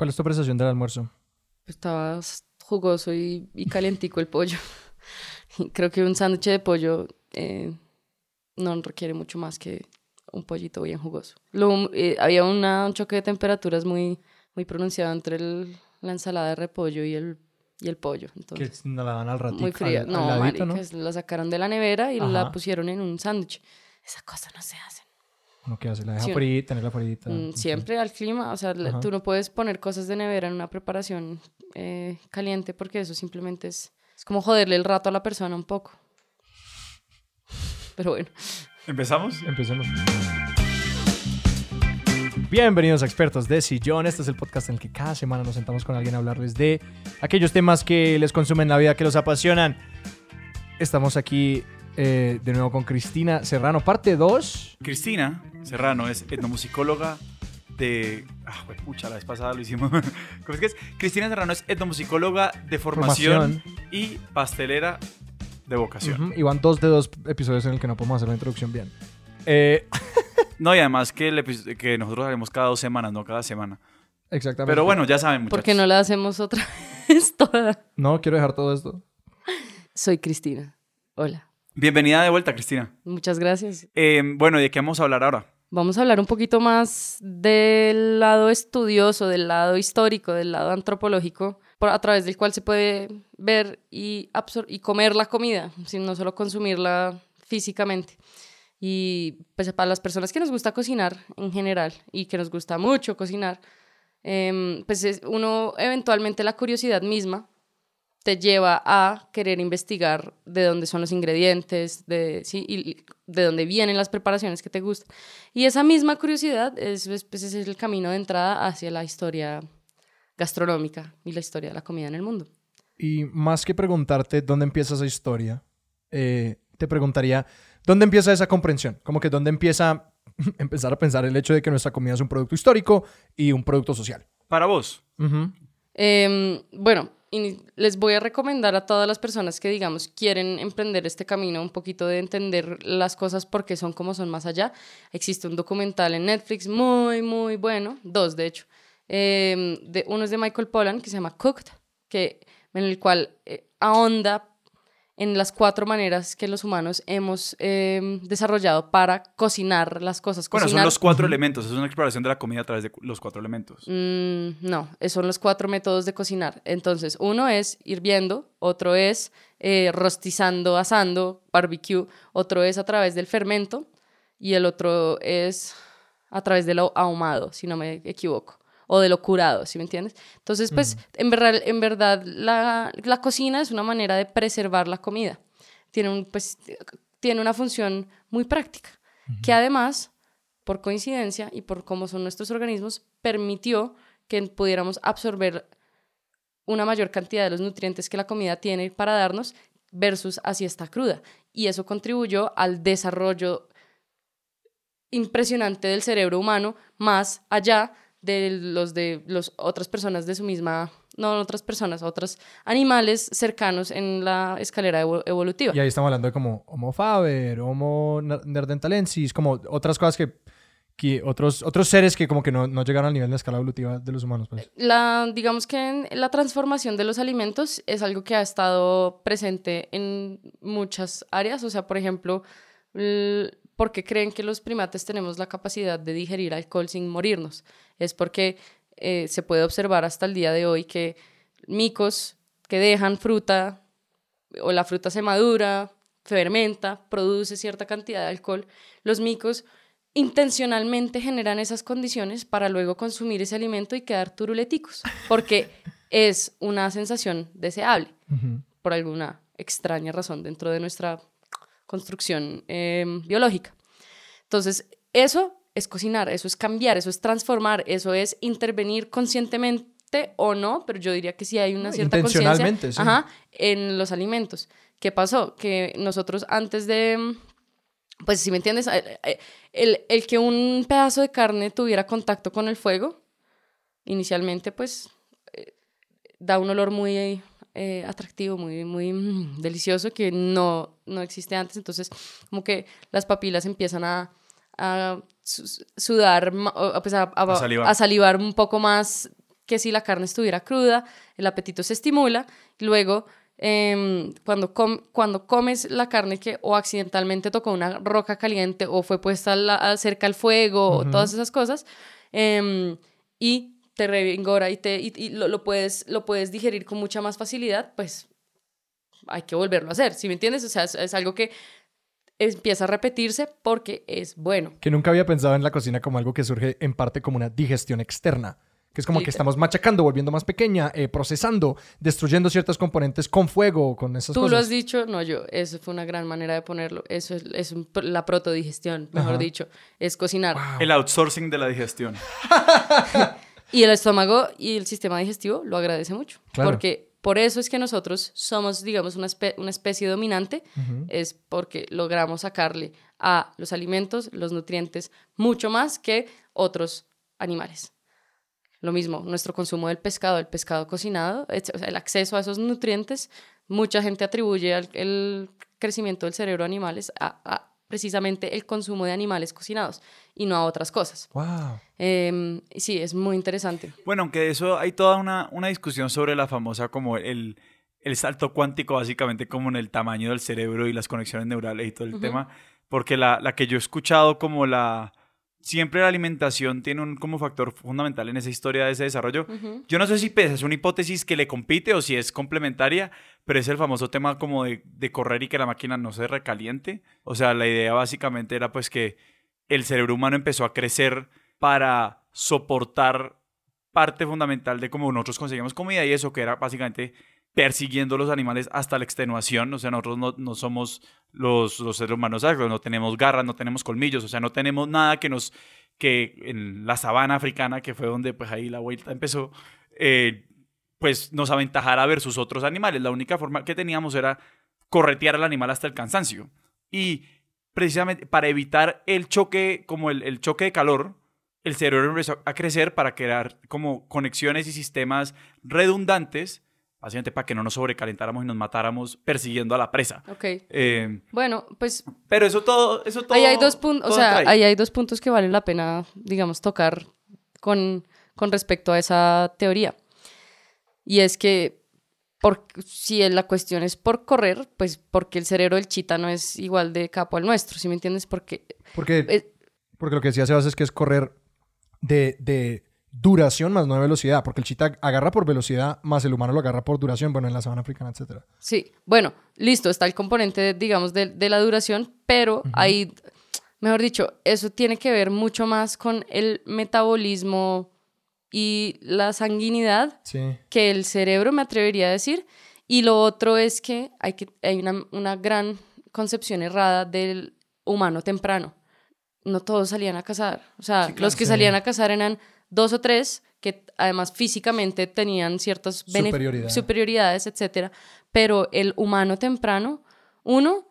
¿Cuál es tu apreciación del almuerzo? Estaba jugoso y, y calientico el pollo. Creo que un sándwich de pollo eh, no requiere mucho más que un pollito bien jugoso. Lo- eh, había una- un choque de temperaturas muy, muy pronunciado entre el- la ensalada de repollo y el, y el pollo. Que Entonces, no la dan al ratito. muy fría. al- al no, ladito, ¿no? maricas, la sacaron de la nevera y Ajá. la pusieron en un sándwich. Esa cosa no se hace. Uno que hace, la deja Sí. frita, tenerla frita. Mm. Siempre al clima, o sea, Ajá. tú no puedes poner cosas de nevera en una preparación eh, caliente porque eso simplemente es, es como joderle el rato a la persona un poco. Pero bueno, ¿Empezamos? Empecemos. Bienvenidos a Expertos de Sillón. Este es el podcast en el que cada semana nos sentamos con alguien a hablarles de aquellos temas que les consumen la vida, que los apasionan. Estamos aquí eh, de nuevo con Cristina Serrano, parte 2. Cristina Serrano es etnomusicóloga de... Ah, güey, pucha, la vez pasada lo hicimos. ¿Cómo es que es? Cristina Serrano es etnomusicóloga de formación, y pastelera de vocación. Y van dos de dos episodios en el que no podemos hacer la introducción bien. Eh, No, y además que, el que nosotros haremos cada dos semanas, no cada semana. exactamente. Pero bueno, ya saben, muchachos. ¿por qué no la hacemos otra vez toda? No, quiero dejar todo esto. Soy Cristina. Hola. Bienvenida de vuelta, Cristina. Muchas gracias. Eh, bueno, ¿y de qué vamos a hablar ahora? Vamos a hablar un poquito más del lado estudioso, del lado histórico, del lado antropológico, por, a través del cual se puede ver y, y comer la comida, no solo consumirla físicamente. Y pues para las personas que nos gusta cocinar en general y que nos gusta mucho cocinar, em, pues es- uno eventualmente la curiosidad misma te lleva a querer investigar de dónde son los ingredientes, de, sí, y- de dónde vienen las preparaciones que te gustan. Y esa misma curiosidad es, es- pues, ese es el camino de entrada hacia la historia gastronómica y la historia de la comida en el mundo. Y más que preguntarte dónde empieza esa historia, eh, te preguntaría, ¿dónde empieza esa comprensión? Como que dónde empieza empezar a pensar el hecho de que nuestra comida es un producto histórico y un producto social. Para vos. Em, bueno, y les voy a recomendar a todas las personas que, digamos, quieren emprender este camino, un poquito de entender las cosas porque son como son más allá. Existe un documental en Netflix muy, muy bueno, dos de hecho. Em, de, uno es de Michael Pollan que se llama Cooked, que, en el cual eh, ahonda en las cuatro maneras que los humanos hemos em, desarrollado para cocinar las cosas. Bueno, son Cocinar- los cuatro elementos. Es una exploración de la comida a través de los cuatro elementos. Mm, no, son los cuatro métodos de cocinar. Entonces, uno es hirviendo, otro es eh, rostizando, asando, barbecue, otro es a través del fermento y el otro es a través de lo ahumado, si no me equivoco, o de lo curado, ¿sí me entiendes? Entonces, pues, en verdad, en verdad la, la cocina es una manera de preservar la comida. Tiene, un, pues, tiene una función muy práctica, que además por coincidencia y por cómo son nuestros organismos, permitió que pudiéramos absorber una mayor cantidad de los nutrientes que la comida tiene para darnos versus así está cruda. Y eso contribuyó al desarrollo impresionante del cerebro humano más allá de los de las otras personas de su misma, no otras personas, otros animales cercanos en la escalera evo- evolutiva. Y ahí estamos hablando de como Homo faber, Homo ner- neanderthalensis, como otras cosas que, que otros, otros seres que como que no, no llegaron al nivel de escala evolutiva de los humanos. Pues. La, digamos que en- la transformación de los alimentos es algo que ha estado presente en muchas áreas. O sea, por ejemplo, l- ¿por qué creen que los primates tenemos la capacidad de digerir alcohol sin morirnos? Es porque eh, se puede observar hasta el día de hoy que micos que dejan fruta o la fruta se madura, fermenta, produce cierta cantidad de alcohol, los micos intencionalmente generan esas condiciones para luego consumir ese alimento y quedar turuleticos, porque es una sensación deseable por alguna extraña razón dentro de nuestra construcción eh, biológica. Entonces, eso es cocinar, eso es cambiar, eso es transformar, eso es intervenir conscientemente o no, pero yo diría que sí hay una cierta conciencia intencionalmente, sí. ajá, en los alimentos. ¿Qué pasó? Que nosotros antes de, pues si me entiendes, Eh, eh, el, el que un pedazo de carne tuviera contacto con el fuego, inicialmente pues eh, da un olor muy eh, atractivo, muy, muy mm, delicioso que no, no existe antes. Entonces, como que las papilas empiezan a, a su- sudar, pues a, a- salivar. a salivar un poco más que si la carne estuviera cruda, el apetito se estimula, luego em, cuando, cuando comes la carne que o accidentalmente tocó una roca caliente o fue puesta cerca al fuego o todas esas cosas, em, y te revingora y, te, lo, puedes, lo puedes digerir con mucha más facilidad, pues hay que volverlo a hacer, ¿sí me entiendes? O sea, es algo que empieza a repetirse porque es bueno. Que nunca había pensado en la cocina como algo que surge en parte como una digestión externa. Que es como que estamos machacando, volviendo más pequeña, eh, procesando, destruyendo ciertos componentes con fuego, con esas Tú cosas. Tú lo has dicho, no yo. Eso fue una gran manera de ponerlo. Eso es, es la protodigestión, mejor dicho. Es cocinar. El outsourcing de la digestión. y el estómago y el sistema digestivo lo agradece mucho. Porque por eso es que nosotros somos, digamos, una, especie dominante, es porque logramos sacarle a los alimentos los nutrientes mucho más que otros animales. Lo mismo, nuestro consumo del pescado, el pescado cocinado, el acceso a esos nutrientes, mucha gente atribuye el crecimiento del cerebro a animales a precisamente el consumo de animales cocinados y no a otras cosas. Wow. Em, sí, es muy interesante. Bueno, aunque de eso hay toda una, una discusión sobre la famosa como el, el salto cuántico, básicamente como en el tamaño del cerebro y las conexiones neurales y todo el tema, porque la, la que yo he escuchado como la siempre la alimentación tiene un como factor fundamental en esa historia de ese desarrollo. Yo no sé si es una hipótesis que le compite o si es complementaria, pero es el famoso tema como de, de, correr y que la máquina no se recaliente. O sea, la idea básicamente era pues que el cerebro humano empezó a crecer para soportar parte fundamental de cómo nosotros conseguimos comida y eso que era básicamente persiguiendo los animales hasta la extenuación. O sea, nosotros no, no somos los, los, seres humanos no tenemos garras, no tenemos colmillos, o sea, no tenemos nada que nos, que en la sabana africana, que fue donde pues ahí la vuelta empezó, eh, pues nos aventajara versus otros animales. La única forma que teníamos era corretear al animal hasta el cansancio. Y precisamente para evitar el choque, como el, el choque de calor, el cerebro empezó a crecer para crear como conexiones y sistemas redundantes básicamente para que no nos sobrecalentáramos y nos matáramos persiguiendo a la presa. Ok. Eh, bueno, pues... Pero eso todo, eso todo... Ahí hay dos puntos, o sea, ahí hay dos puntos que valen la pena, digamos, tocar con, con respecto a esa teoría. Y es que por, si la cuestión es por correr, pues porque el cerebro del chita no es igual de capo al nuestro, ¿sí me entiendes? Porque... Porque, porque lo que decía Sebas es que es correr de, de duración más no de velocidad, porque el chita agarra por velocidad más el humano lo agarra por duración, bueno, en la sabana africana, etc. Sí, bueno, listo, está el componente, digamos, de, de la duración, pero hay, mejor dicho, eso tiene que ver mucho más con el metabolismo y la sanguinidad que el cerebro, me atrevería a decir. Y lo otro es que hay, que, hay una, una gran concepción errada del humano temprano. No todos salían a cazar. O sea, los que salían a cazar eran dos o tres que además físicamente tenían ciertas superioridades, etcétera, pero el humano temprano, uno,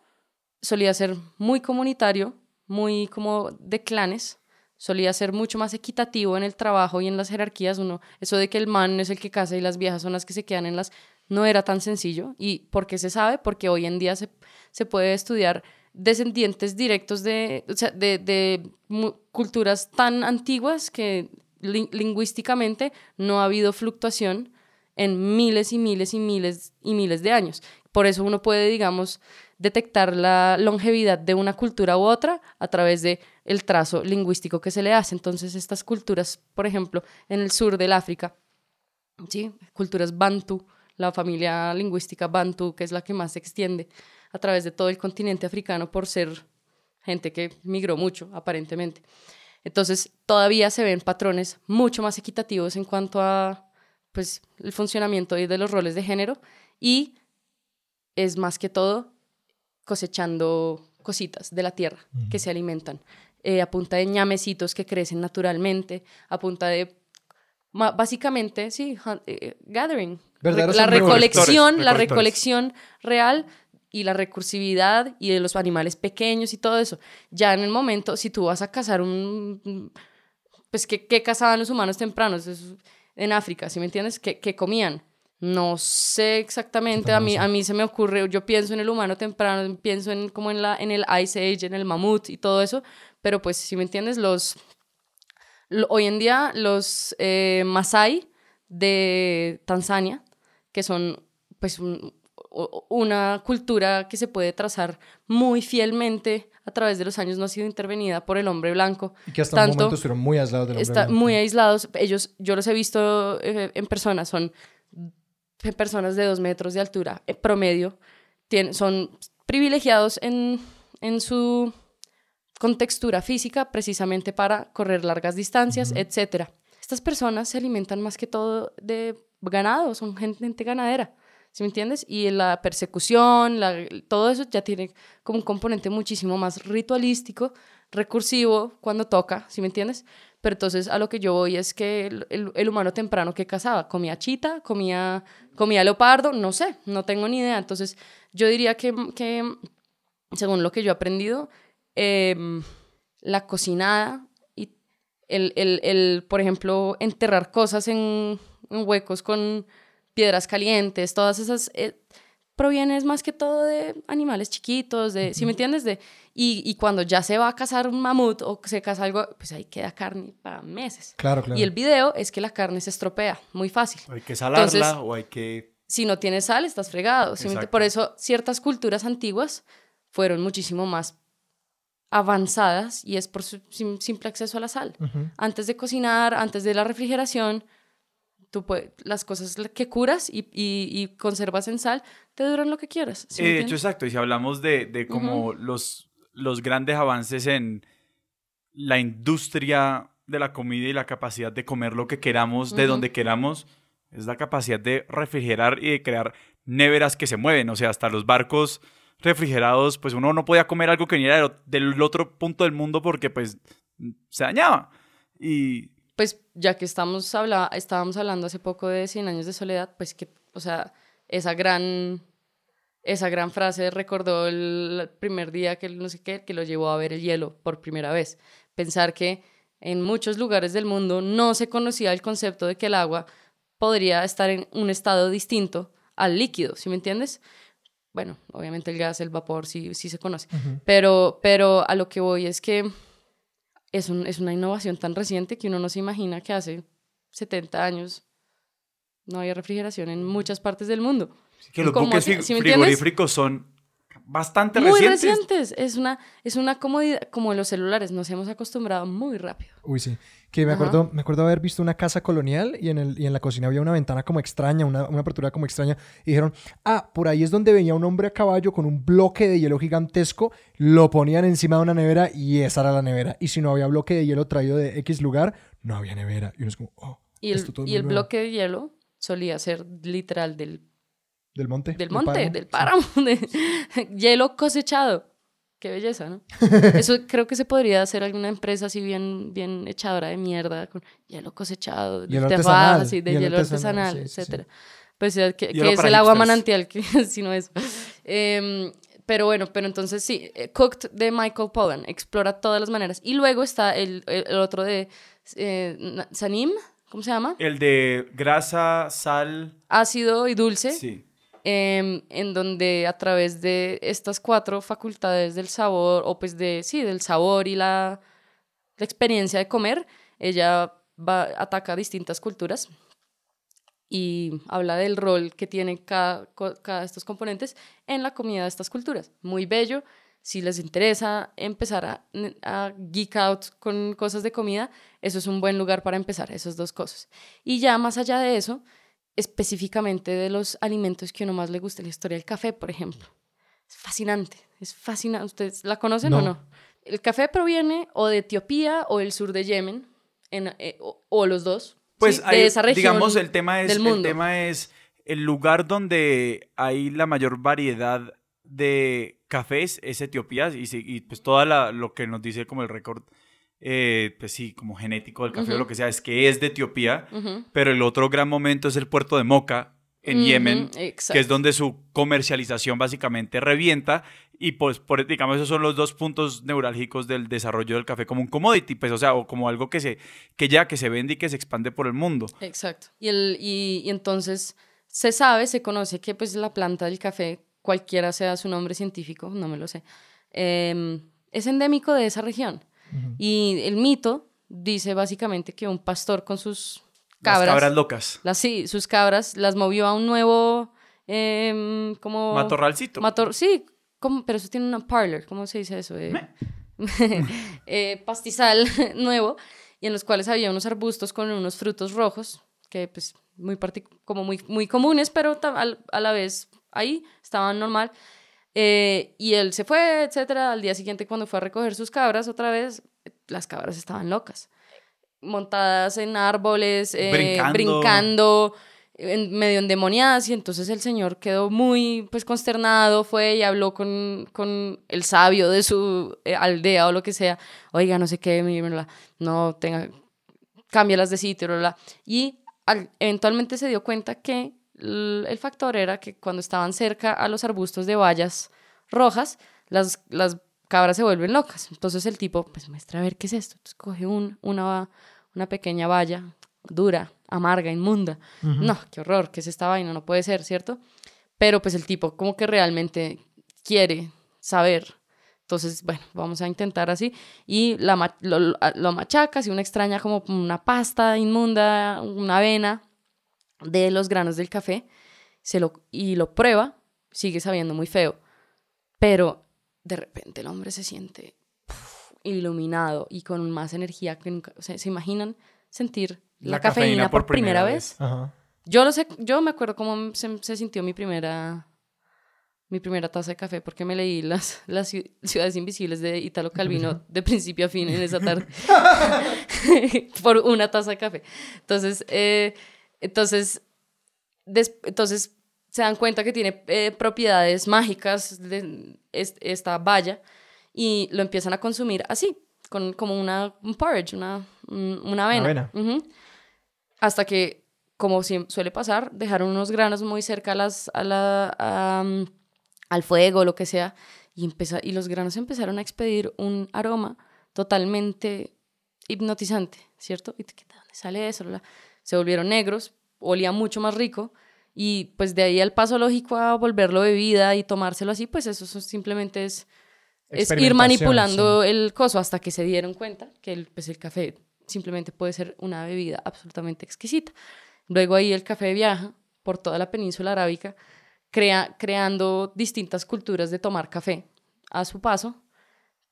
solía ser muy comunitario, muy como de clanes, solía ser mucho más equitativo en el trabajo y en las jerarquías, uno, eso de que el man es el que casa y las viejas son las que se quedan en las, no era tan sencillo, y ¿por qué se sabe? Porque hoy en día se, se puede estudiar descendientes directos de, o sea, de, de culturas tan antiguas que lingüísticamente no ha habido fluctuación en miles y miles y miles y miles de años. Por eso uno puede, digamos, detectar la longevidad de una cultura u otra a través de el trazo lingüístico que se le hace. Entonces, estas culturas, por ejemplo, en el sur del África, ¿sí? culturas bantu, la familia lingüística bantu, que es la que más se extiende a través de todo el continente africano por ser gente que migró mucho, aparentemente. Entonces, todavía se ven patrones mucho más equitativos en cuanto a pues, el funcionamiento de los roles de género y es más que todo cosechando cositas de la tierra que se alimentan, eh, a punta de ñamecitos que crecen naturalmente, a punta de básicamente, sí, eh, gathering. la recolección, la recolección real y la recursividad y de los animales pequeños y todo eso. Ya en el momento, si tú vas a cazar un... Pues, ¿qué, qué cazaban los humanos tempranos en África? ¿Sí me entiendes? ¿Qué, qué comían? No sé exactamente, a mí, a mí se me ocurre, yo pienso en el humano temprano, pienso en como en, la, en el Ice Age, en el mamut y todo eso, pero pues si me entiendes, los, hoy en día los eh, Masai de Tanzania, que son pues una cultura que se puede trazar muy fielmente a través de los años, no ha sido intervenida por el hombre blanco. Y que hasta Tanto, un momento estuvieron muy aislados del hombre está blanco. Muy aislados. Ellos, yo los he visto eh, en persona, son personas de dos metros de altura, promedio, tienen, son privilegiados en, en su contextura física precisamente para correr largas distancias, etc. Estas personas se alimentan más que todo de ganado, son gente ganadera. ¿Sí me entiendes? Y la persecución, todo eso ya tiene como un componente muchísimo más ritualístico, recursivo cuando toca, ¿sí me entiendes? Pero entonces a lo que yo voy es que el, humano temprano que cazaba, comía chita, comía, comía leopardo, no sé, no tengo ni idea. Entonces yo diría que, que según lo que yo he aprendido, em, la cocinada y el, el, el, por ejemplo, enterrar cosas en huecos con piedras calientes, todas esas, eh, provienen más que todo de animales chiquitos, de, ¿sí me entiendes? De, y, y, cuando ya se va a cazar un mamut o se caza algo, pues ahí queda carne para meses. Claro, claro. Y el video es que la carne se estropea, muy fácil. hay que salarla o hay que... Si no tienes sal, estás fregado. Por eso ciertas culturas antiguas fueron muchísimo más avanzadas y es por su simple acceso a la sal. Antes de cocinar, antes de la refrigeración, tú puedes, las cosas que curas y, y, conservas en sal te duran lo que quieras. ¿sí de hecho, exacto. Y si hablamos de, de como los, los grandes avances en la industria de la comida y la capacidad de comer lo que queramos, de donde queramos, es la capacidad de refrigerar y de crear neveras que se mueven. O sea, hasta los barcos refrigerados, pues uno no podía comer algo que viniera del otro punto del mundo porque pues se dañaba. Y pues ya que estamos habla estábamos hablando hace poco de 100 años de soledad, pues que, o sea, esa gran, esa gran frase recordó el primer día que no sé qué, que lo llevó a ver el hielo por primera vez. Pensar que en muchos lugares del mundo no se conocía el concepto de que el agua podría estar en un estado distinto al líquido, ¿sí me entiendes? Bueno, obviamente el gas, el vapor sí, sí se conoce, pero, pero a lo que voy es que es, un, es una innovación tan reciente que uno no se imagina que hace 70 años no había refrigeración en muchas partes del mundo. que los buques frigoríficos son bastante muy recientes. recientes. Es una, es una comodidad, como los celulares, nos hemos acostumbrado muy rápido. Uy, sí. Que me acuerdo, me acuerdo haber visto una casa colonial y en, el, y en la cocina había una ventana como extraña, una, una, apertura como extraña. Y dijeron, ah, por ahí es donde venía un hombre a caballo con un bloque de hielo gigantesco, lo ponían encima de una nevera y esa era la nevera. Y si no había bloque de hielo traído de X lugar, no había nevera. Y uno es como, oh. Y el, y el bloque de hielo solía ser literal del del monte. Del monte, del páramo, de hielo cosechado. Qué belleza, ¿no? Eso creo que se podría hacer alguna empresa así bien, bien echadora de mierda, con hielo cosechado, hielo de artesanal, así, de hielo, artesanal, etcétera. Pues que, es el agua manantial, que si no es. Em, pero bueno, pero entonces sí, eh, Cooked de Michael Pollan explora todas las maneras. Y luego está el, el, otro de eh, Sanim, ¿cómo se llama? El de grasa, sal. Ácido y dulce. Sí. Em, en donde a través de estas cuatro facultades del sabor, o pues de, sí, del sabor y la, experiencia de comer, ella va, ataca distintas culturas y habla del rol que tienen cada, cada de estos componentes en la comida de estas culturas. Muy bello. Si les interesa empezar a, a, geek out con cosas de comida, eso es un buen lugar para empezar, esas dos cosas. Y ya más allá de eso, específicamente de los alimentos que uno más le gusta, la historia del café, por ejemplo. Es fascinante, es fascinante. ¿Ustedes la conocen o no? El café proviene o de Etiopía o del sur de Yemen, en, eh, o, los dos. Pues de esa región digamos, el tema, es, el tema es el lugar donde hay la mayor variedad de cafés es Etiopía y, y pues toda lo que nos dice como el récord eh, pues sí, como genético del café o lo que sea, es que es de Etiopía, pero el otro gran momento es el puerto de Moca en Yemen, que es donde su comercialización básicamente revienta y pues por, digamos esos son los dos puntos neurálgicos del desarrollo del café como un commodity, pues o sea, o como algo que se que ya que se vende y que se expande por el mundo. Exacto. Y el y, entonces se sabe, se conoce que pues la planta del café, cualquiera sea su nombre científico, no me lo sé, em, es endémico de esa región. Y el mito dice básicamente que un pastor con sus cabras. Las cabras locas. Las, sí, sus cabras las movió a un nuevo, em, como... Matorralcito. Mator, sí, como, pero eso tiene una parlor, ¿cómo se dice eso? Eh, eh, pastizal nuevo, y en los cuales había unos arbustos con unos frutos rojos, que pues muy como muy, muy comunes, pero a la vez ahí estaban normal. Eh, y él se fue, etcétera. Al día siguiente, cuando fue a recoger sus cabras otra vez, las cabras estaban locas. Montadas en árboles, eh, brincando. en medio endemoniadas. Y entonces el señor quedó muy pues consternado, fue y habló con, con el sabio de su eh, aldea o lo que sea. Oiga, no sé qué, no tenga, cámbialas de sitio, bla, Y eventualmente se dio cuenta que el factor era que cuando estaban cerca a los arbustos de bayas rojas, las, las cabras se vuelven locas. Entonces el tipo, pues muestra a ver qué es esto. Entonces coge un, una, una pequeña valla dura, amarga, inmunda. No, qué horror, ¿qué es esta vaina? No puede ser, ¿cierto? Pero pues el tipo como que realmente quiere saber. Entonces, bueno, vamos a intentar así. Y la, lo, lo machacas y una extraña como una pasta inmunda, una avena de los granos del café se lo, y lo prueba, sigue sabiendo muy feo, pero de repente el hombre se siente iluminado y con más energía que nunca. O sea, ¿se imaginan sentir la, cafeína, por, primera, vez? Yo lo sé, yo me acuerdo cómo se, sintió mi primera mi primera taza de café porque me leí las, las ciudades invisibles de Italo Calvino de principio a fin en esa tarde por una taza de café. Entonces, eh, entonces, entonces se dan cuenta que tiene eh, propiedades mágicas de esta valla y lo empiezan a consumir así, con, como una, un porridge, una, una avena. Hasta que, como suele pasar, dejaron unos granos muy cerca a las, a la, al fuego, lo que sea, y, y los granos empezaron a expedir un aroma totalmente hipnotizante, ¿cierto? ¿Y de dónde sale eso? Se volvieron negros, olía mucho más rico y pues de ahí al paso lógico a volverlo bebida y tomárselo así, pues eso simplemente es, es ir manipulando el coso hasta que se dieron cuenta que el, pues el café simplemente puede ser una bebida absolutamente exquisita. Luego ahí el café viaja por toda la península arábica, crea, creando distintas culturas de tomar café. A su paso,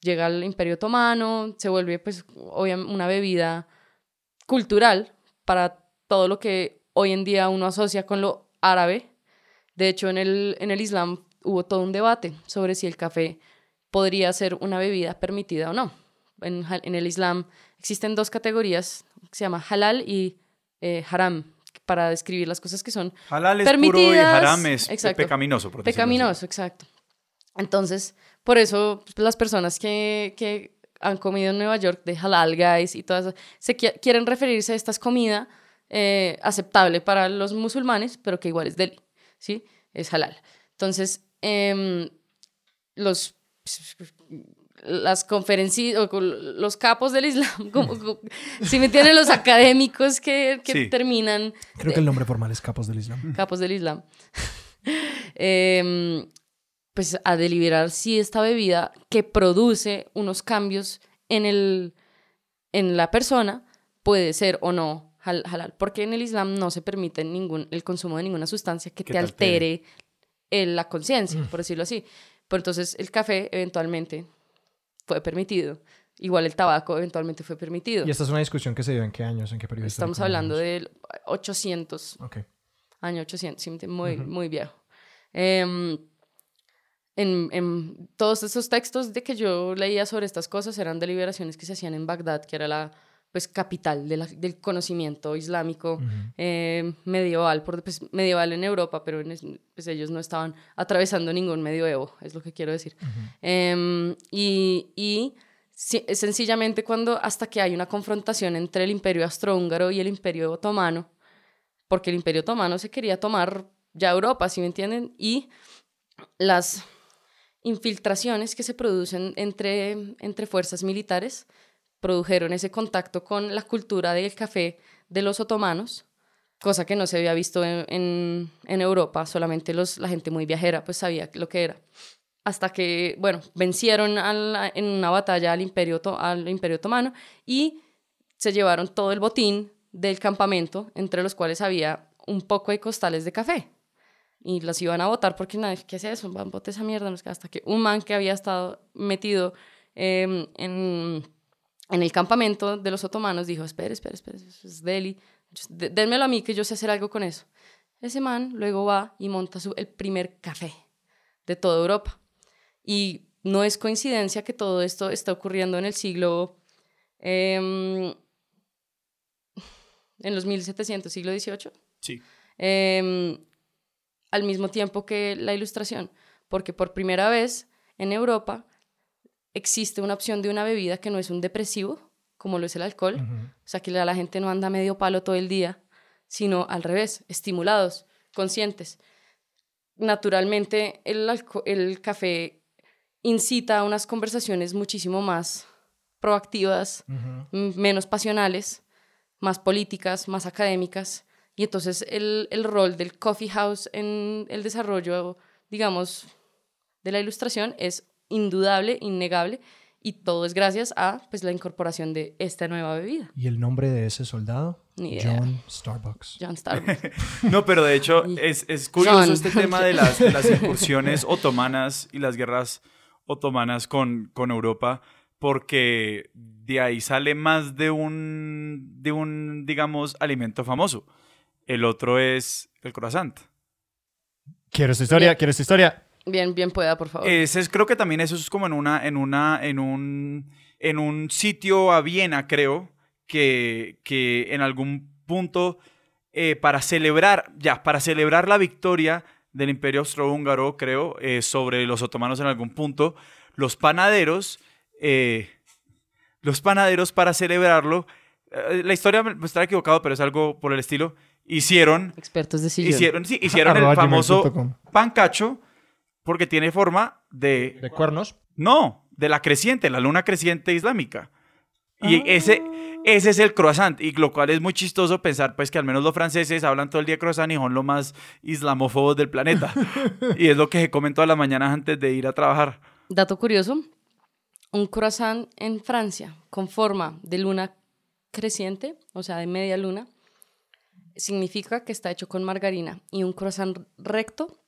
llega al Imperio Otomano, se vuelve pues obviamente una bebida cultural para todo lo que hoy en día uno asocia con lo árabe. De hecho, en el, en el Islam hubo todo un debate sobre si el café podría ser una bebida permitida o no. En, en el Islam existen dos categorías, se llama halal y eh, haram, para describir las cosas que son halal es permitidas. Puro y haram es pecaminoso. Por pecaminoso, exacto. Entonces, por eso pues, las personas que, que han comido en Nueva York de halal guys y todas se quieren referirse a esta comida eh, aceptable para los musulmanes, pero que igual es deli, ¿sí? Es halal. Entonces, em, los las conferencias o los capos del Islam, como, si me tienen los académicos que, terminan. Creo que el nombre formal es capos del Islam. Capos del Islam. Em, pues a deliberar si esta bebida que produce unos cambios en, el, en la persona puede ser o no halal, porque en el Islam no se permite ningún, el consumo de ninguna sustancia que, te, altere, la conciencia, mm. por decirlo así. Pero entonces el café eventualmente fue permitido. Igual el tabaco eventualmente fue permitido. ¿Y esta es una discusión que se dio en qué años, en qué periodo? Estamos hablando del 800. Ok. Año 800, muy, muy viejo. Em, en, en, todos esos textos de que yo leía sobre estas cosas eran deliberaciones que se hacían en Bagdad, que era la pues capital del conocimiento islámico eh, medieval, por, pues, medieval en Europa, pero pues, ellos no estaban atravesando ningún medioevo, es lo que quiero decir. Em, y, y sencillamente cuando hasta que hay una confrontación entre el imperio austrohúngaro y el imperio otomano, porque el imperio otomano se quería tomar ya Europa, si me entienden, y las infiltraciones que se producen entre, entre fuerzas militares produjeron ese contacto con la cultura del café de los otomanos, cosa que no se había visto en, en, Europa, solamente los, la gente muy viajera pues sabía lo que era. Hasta que, bueno, vencieron en una batalla al imperio, al imperio otomano y se llevaron todo el botín del campamento, entre los cuales había un poco de costales de café. Y los iban a votar porque, nadie, ¿qué es eso? Van, esa mierda. Hasta que un man que había estado metido em, en, en, el campamento de los otomanos dijo, espere, espere, espere, eso es Delhi, dénmelo a mí que yo sé hacer algo con eso. Ese man luego va y monta su, el primer café de toda Europa. Y no es coincidencia que todo esto está ocurriendo en el siglo... Em, en los 1700, siglo XVIII. Sí. Em, al mismo tiempo que la ilustración, porque por primera vez en Europa existe una opción de una bebida que no es un depresivo, como lo es el alcohol, o sea que la gente no anda medio palo todo el día, sino al revés, estimulados, conscientes. Naturalmente, el, el café incita a unas conversaciones muchísimo más proactivas, menos pasionales, más políticas, más académicas. Y entonces el, el, rol del coffee house en el desarrollo, digamos, de la ilustración es indudable, innegable, y todo es gracias a pues, la incorporación de esta nueva bebida. ¿Y el nombre de ese soldado? John Starbucks. John Starbucks. no, pero de hecho es, es curioso este tema de las, de las incursiones otomanas y las guerras otomanas con, con Europa, porque de ahí sale más de un, de un, digamos, alimento famoso. El otro es el croissant. Quiero esta historia, quiero esta historia. Bien, bien pueda, por favor. Ese es, creo que también eso es como en una, en una, en un, en un sitio a Viena, creo, que, que en algún punto, eh, para celebrar, ya, para celebrar la victoria del Imperio Austrohúngaro, creo, eh, sobre los otomanos en algún punto, los panaderos, eh, los panaderos para celebrarlo, la historia me está equivocado, pero es algo por el estilo, hicieron... Expertos de Hicieron, sí, hicieron el famoso pancacho porque tiene forma de... ¿De cuernos? No, de la creciente, la luna creciente islámica. Y ese, ese es el croissant, y lo cual es muy chistoso pensar pues que al menos los franceses hablan todo el día croissant y son lo más islamófobos del planeta. y es lo que se comen todas las mañanas antes de ir a trabajar. Dato curioso, un croissant en Francia con forma de luna creciente, o sea, de media luna, significa que está hecho con margarina y un croissant recto,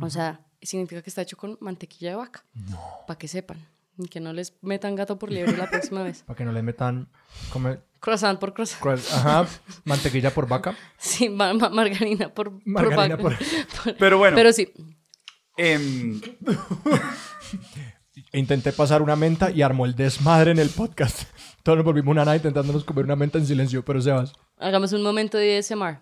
o sea, significa que está hecho con mantequilla de vaca. No. Para que sepan. Y que no les metan gato por liebre la próxima vez. Para que no les metan come... croissant por croissant. Ajá, mantequilla por vaca. Sí, margarina por, margarina por vaca. Pero bueno. Pero sí. Em, Intenté pasar una menta y armó el desmadre en el podcast. Todos nos volvimos una nada intentándonos comer una menta en silencio, pero Sebas. Hagamos un momento de ASMR.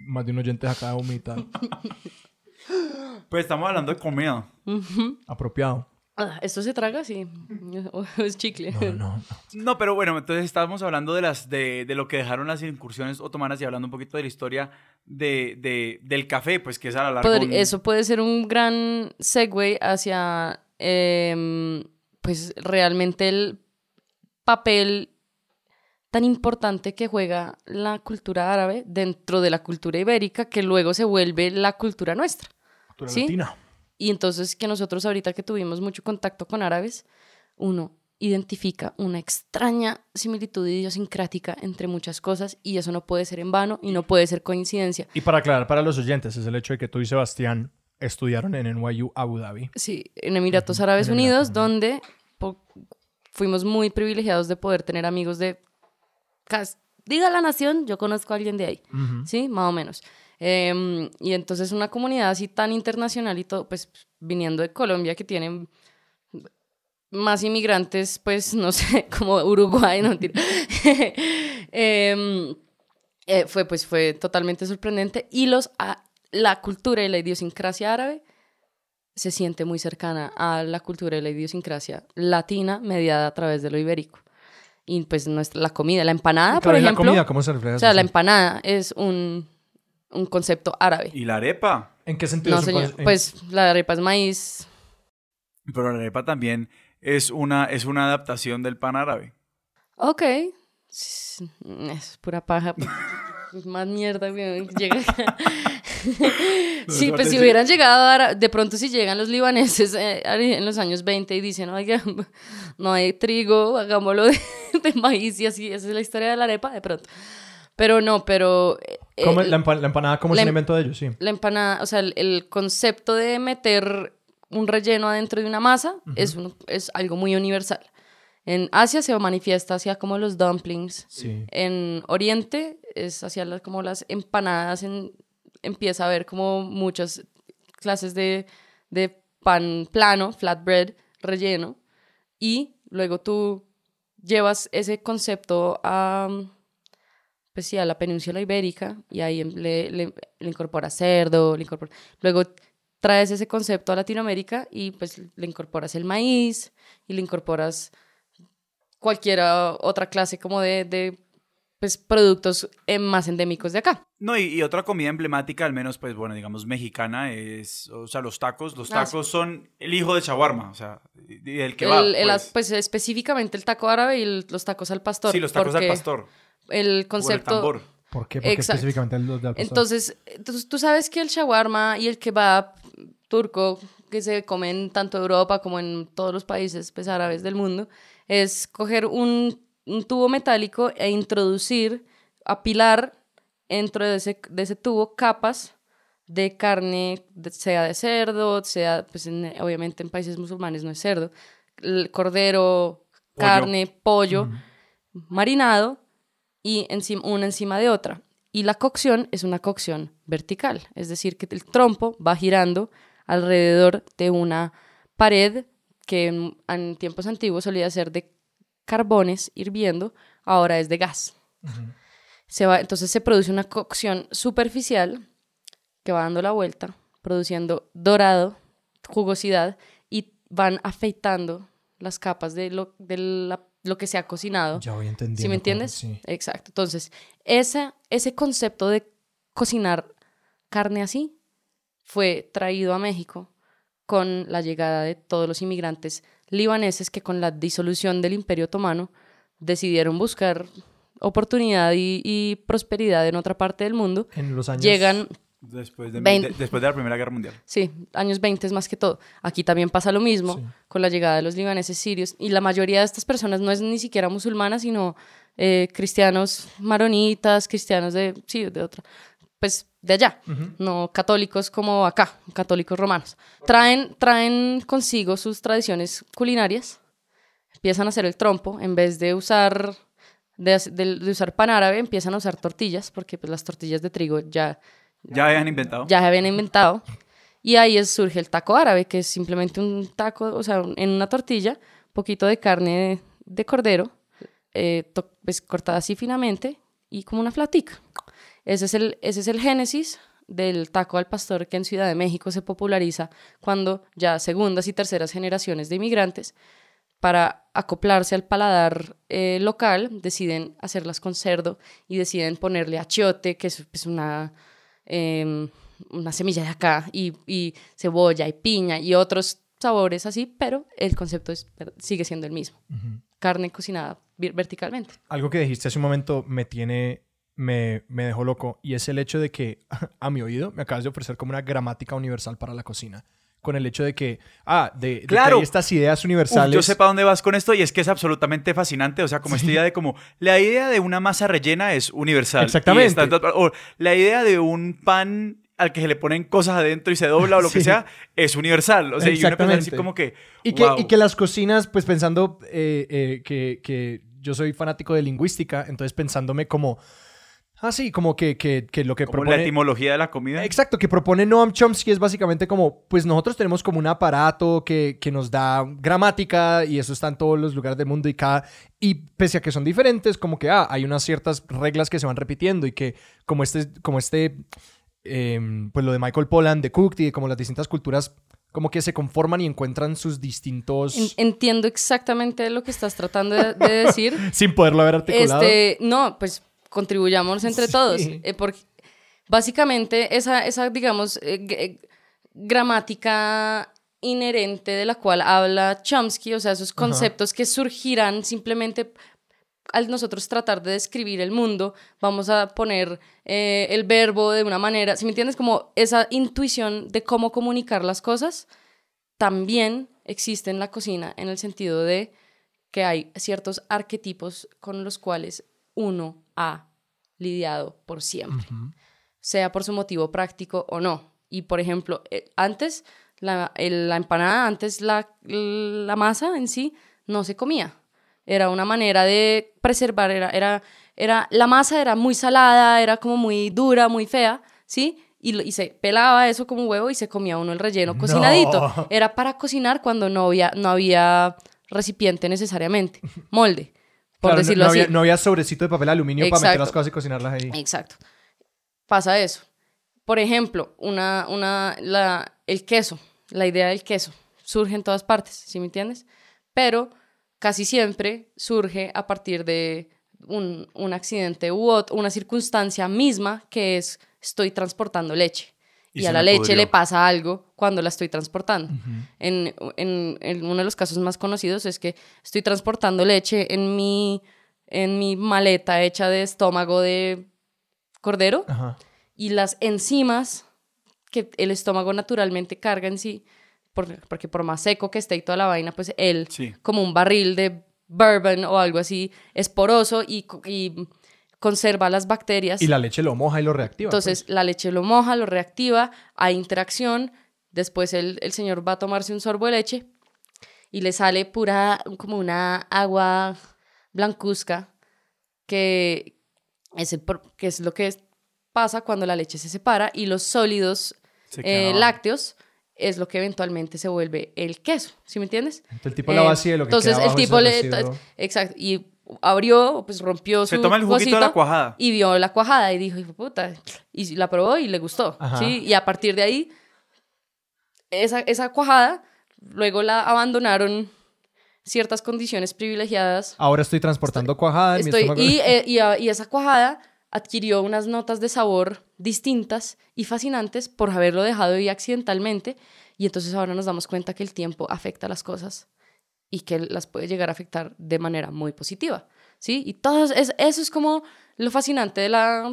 Más de un oyente acá de vomitar. pues estamos hablando de comida. Apropiado. Ah, ¿Esto se traga? Sí. es chicle. No, no, no. pero bueno, entonces estábamos hablando de, las, de, de, lo que dejaron las incursiones otomanas y hablando un poquito de la historia de, de del café, pues que es a la larga. Eso puede ser un gran segue hacia, em, pues realmente el papel tan importante que juega la cultura árabe dentro de la cultura ibérica que luego se vuelve la cultura nuestra. Cultura latina. Y entonces que nosotros ahorita que tuvimos mucho contacto con árabes, uno identifica una extraña similitud idiosincrática entre muchas cosas y eso no puede ser en vano y no puede ser coincidencia. Y para aclarar para los oyentes, es el hecho de que tú y Sebastián estudiaron en NYU Abu Dhabi. Sí, en Emiratos Árabes Unidos, donde fuimos muy privilegiados de poder tener amigos de diga la nación, yo conozco a alguien de ahí, ¿sí? Más o menos. Em, y entonces una comunidad así tan internacional y todo, pues viniendo de Colombia que tienen más inmigrantes, pues no sé, como Uruguay, no eh, fue pues fue totalmente sorprendente y los la cultura y la idiosincrasia árabe se siente muy cercana a la cultura y la idiosincrasia latina mediada a través de lo ibérico y pues nuestra, la comida, la empanada, por ejemplo. la comida cómo se refleja? O sea, la empanada es un, un, concepto árabe. ¿Y la arepa? ¿En qué sentido? No, señor. Pues la arepa es maíz. Pero la arepa también es una, es una adaptación del pan árabe. Ok. Es pura paja. más mierda, güey. Llega. sí, pues si hubieran llegado, ahora, de pronto si llegan los libaneses eh, en los años 20 y dicen, oiga, no hay trigo, hagámoslo de, maíz y así, esa es la historia de la arepa, de pronto. Pero no, pero... Eh, la, empanada como es un em- invento de ellos, sí. La empanada, o sea, el, concepto de meter un relleno adentro de una masa es, es algo muy universal. En Asia se manifiesta hacia como los dumplings. En Oriente es hacia las, como las empanadas. En, empieza a haber como muchas clases de, de pan plano, flatbread, relleno. Y luego tú llevas ese concepto a, pues sí, a la península ibérica y ahí le, le, le incorporas cerdo, le incorpora... luego traes ese concepto a Latinoamérica y pues le incorporas el maíz y le incorporas cualquier otra clase como de pues, productos eh, más endémicos de acá. No, y, otra comida emblemática, al menos, pues, bueno, digamos, mexicana, es, o sea, los tacos. Los ah, tacos son el hijo de shawarma, o sea, el que va. Pues. pues. específicamente el taco árabe y los tacos al pastor. Sí, los tacos al pastor. El concepto... ¿Por qué? Porque específicamente los del pastor. Entonces, tú sabes que el shawarma y el kebab turco, que se comen tanto en Europa como en todos los países pues, árabes del mundo, es coger un, tubo metálico e introducir, apilar dentro de ese, de ese tubo capas de carne, sea de cerdo, sea, pues obviamente en países musulmanes no es cerdo, el cordero, carne, pollo, marinado y encima, una encima de otra. Y la cocción es una cocción vertical, es decir, que el trompo va girando alrededor de una pared que en, tiempos antiguos solía ser de carbones hirviendo, ahora es de gas. se va, entonces se produce una cocción superficial que va dando la vuelta, produciendo dorado, jugosidad, y van afeitando las capas de lo, de lo que se ha cocinado. Ya voy entendiendo. ¿Sí me entiendes? Exacto. Entonces, ese, ese concepto de cocinar carne así fue traído a México con la llegada de todos los inmigrantes libaneses que con la disolución del Imperio Otomano decidieron buscar oportunidad y, prosperidad en otra parte del mundo. En los años... Llegan... Después de, después de la Primera Guerra Mundial. Sí, años 20 más que todo. Aquí también pasa lo mismo con la llegada de los libaneses sirios. Y la mayoría de estas personas no es ni siquiera musulmana, sino eh, cristianos maronitas, cristianos de, sí, de otra, pues de allá, no católicos como acá, católicos romanos. Traen, traen consigo sus tradiciones culinarias, empiezan a hacer el trompo, en vez de usar, de, usar pan árabe, empiezan a usar tortillas, porque pues, las tortillas de trigo ya... Ya habían inventado. Ya habían inventado. Y ahí es, surge el taco árabe, que es simplemente un taco, o sea, en una tortilla, poquito de carne de, cordero, eh, pues, cortada así finamente, y como una flatica. Ese es el, ese es el génesis del taco al pastor que en Ciudad de México se populariza cuando ya segundas y terceras generaciones de inmigrantes, para acoplarse al paladar eh, local, deciden hacerlas con cerdo y deciden ponerle achiote, que es, una, em, una semilla de acá, y, cebolla y piña y otros sabores así, pero el concepto es, sigue siendo el mismo. Carne cocinada verticalmente. Algo que dijiste hace un momento me tiene me, me, dejó loco y es el hecho de que a mi oído me acabas de ofrecer como una gramática universal para la cocina. Con el hecho de que, ah, de, claro. estas ideas universales. yo sé para dónde vas con esto y es que es absolutamente fascinante. O sea, como esta idea de como, la idea de una masa rellena es universal. Exactamente. o la idea de un pan al que se le ponen cosas adentro y se dobla o lo que sea, es universal. O sea, y uno así como que y, que. y que las cocinas, pues pensando eh, eh, que, que yo soy fanático de lingüística, entonces pensándome como Ah, sí, como que, que, que lo que como propone... la etimología de la comida. Exacto, que propone Noam Chomsky es básicamente como, pues nosotros tenemos como un aparato que, que nos da gramática y eso está en todos los lugares del mundo y cada... Y pese a que son diferentes, como que, ah, hay unas ciertas reglas que se van repitiendo y que como este, como este, em, pues lo de Michael Pollan, de Cooked y como las distintas culturas como que se conforman y encuentran sus distintos... Entiendo exactamente lo que estás tratando de, de decir. Sin poderlo haber articulado. Este, no, pues contribuyamos entre todos. Eh, porque básicamente esa, esa digamos, eh, eh, gramática inherente de la cual habla Chomsky, o sea, esos conceptos que surgirán simplemente al nosotros tratar de describir el mundo, vamos a poner eh, el verbo de una manera, si me entiendes, como esa intuición de cómo comunicar las cosas, también existe en la cocina en el sentido de que hay ciertos arquetipos con los cuales uno ha lidiado por siempre, sea por su motivo práctico o no. Y por ejemplo, eh, antes la, la empanada, antes la, la masa en sí no se comía era una manera de preservar, era, era, era, la masa era muy salada, era como muy dura, muy fea, ¿sí? Y, y se pelaba eso como huevo y se comía uno el relleno cocinadito. Era para cocinar cuando no había, no había recipiente necesariamente, molde, por decirlo no así. Había, no había sobrecito de papel aluminio para meter las cosas y cocinarlas ahí. Exacto. Pasa eso. Por ejemplo, una, una, la, el queso, la idea del queso, surge en todas partes, ¿sí me entiendes? Pero casi siempre surge a partir de un, accidente u una circunstancia misma que es estoy transportando leche. Y, a la leche le pasa algo cuando la estoy transportando. en, uno de los casos más conocidos es que estoy transportando leche en mi, en mi maleta hecha de estómago de cordero y las enzimas que el estómago naturalmente carga en sí porque por más seco que esté y toda la vaina, pues él, como un barril de bourbon o algo así, es poroso y, conserva las bacterias. Y la leche lo moja y lo reactiva. Entonces, pues. la leche lo moja, lo reactiva, hay interacción, después el, el señor va a tomarse un sorbo de leche y le sale pura, como una agua blancuzca, que es, que es lo que pasa cuando la leche se separa y los sólidos eh, lácteos es lo que eventualmente se vuelve el queso, ¿sí me entiendes? Entonces el tipo la vacía lo que Entonces el tipo le exacto y abrió, pues rompió se toma el juguito de la cuajada y vio la cuajada y dijo, puta, y la probó y le gustó, ¿sí? Y a partir de ahí esa, esa cuajada luego la abandonaron ciertas condiciones privilegiadas. Ahora estoy transportando cuajada. En estoy, y, eh, y, y esa cuajada adquirió unas notas de sabor distintas y fascinantes por haberlo dejado ahí accidentalmente y entonces ahora nos damos cuenta que el tiempo afecta las cosas y que las puede llegar a afectar de manera muy positiva, ¿sí? Y todo es, eso es como lo fascinante de la,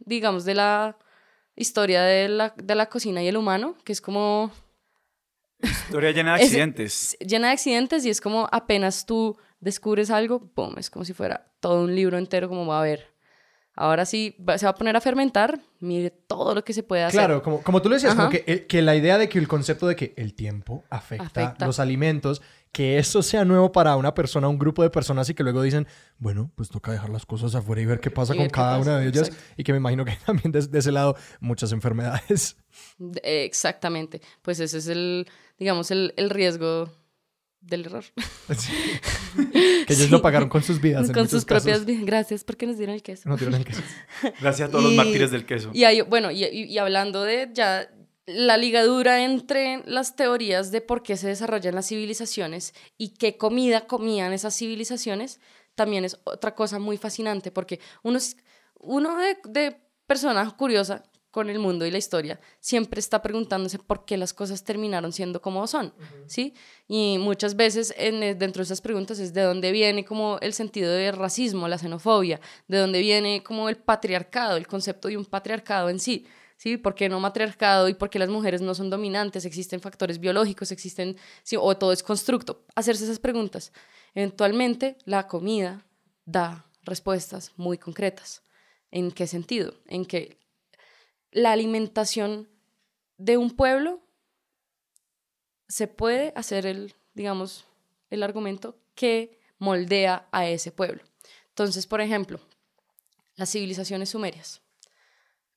digamos, de la historia de la, de la cocina y el humano, que es como... Historia llena de accidentes. llena de accidentes y es como apenas tú descubres algo, ¡pum! Es como si fuera todo un libro entero como va a ver Ahora sí, se va a poner a fermentar, mire todo lo que se puede hacer. Claro, como, como tú lo decías, como que, que, la idea de que el concepto de que el tiempo afecta, los alimentos, que eso sea nuevo para una persona, un grupo de personas y que luego dicen, bueno, pues toca dejar las cosas afuera y ver qué pasa con cada una de ellas. Y que me imagino que también de, ese lado muchas enfermedades. Exactamente, pues ese es el, digamos, el, el riesgo del error. Que ellos lo pagaron con sus vidas. Con sus propias vidas. Gracias porque nos dieron el queso. Nos dieron el queso. Gracias a todos los mártires del queso. Y bueno, y, y, hablando de ya la ligadura entre las teorías de por qué se desarrollan las civilizaciones y qué comida comían esas civilizaciones, también es otra cosa muy fascinante porque uno, es, uno de, de persona curiosa con el mundo y la historia, siempre está preguntándose por qué las cosas terminaron siendo como son, ¿sí? Y muchas veces en, eh, dentro de esas preguntas es de dónde viene como el sentido de racismo, la xenofobia, de dónde viene como el patriarcado, el concepto de un patriarcado en sí, ¿sí? ¿Por qué no matriarcado y por qué las mujeres no son dominantes? Existen factores biológicos, existen, ¿sí? o todo es constructo. Hacerse esas preguntas. Eventualmente, la comida da respuestas muy concretas. ¿En qué sentido? En que la alimentación de un pueblo, se puede hacer el, digamos, el argumento que moldea a ese pueblo. Entonces, por ejemplo, las civilizaciones sumerias,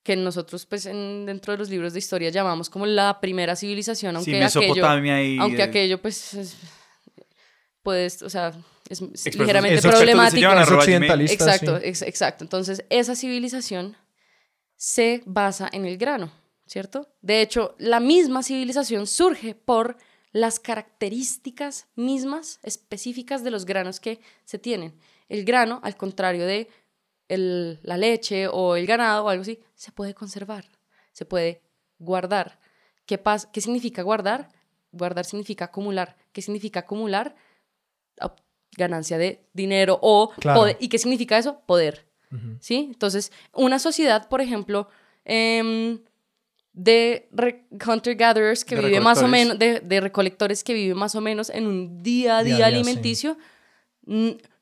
que nosotros pues dentro de los libros de historia llamamos como la primera civilización, aunque aquello, aunque aquello pues pues, o sea, es ligeramente problemático. Exacto, exacto. Entonces, esa civilización se basa en el grano, ¿cierto? De hecho, la misma civilización surge por las características mismas específicas de los granos que se tienen. El grano, al contrario de la leche o el ganado o algo así, se puede conservar, se puede guardar. ¿Qué, ¿Qué significa guardar? Guardar significa acumular. ¿Qué significa acumular? ganancia de dinero o Claro. poder. ¿Y qué significa eso? Poder. ¿Sí? Entonces, una sociedad, por ejemplo, em, de re- hunter-gatherers que De vive más o menos, de, de recolectores que vive más o menos en un día a Día día, a día, alimenticio,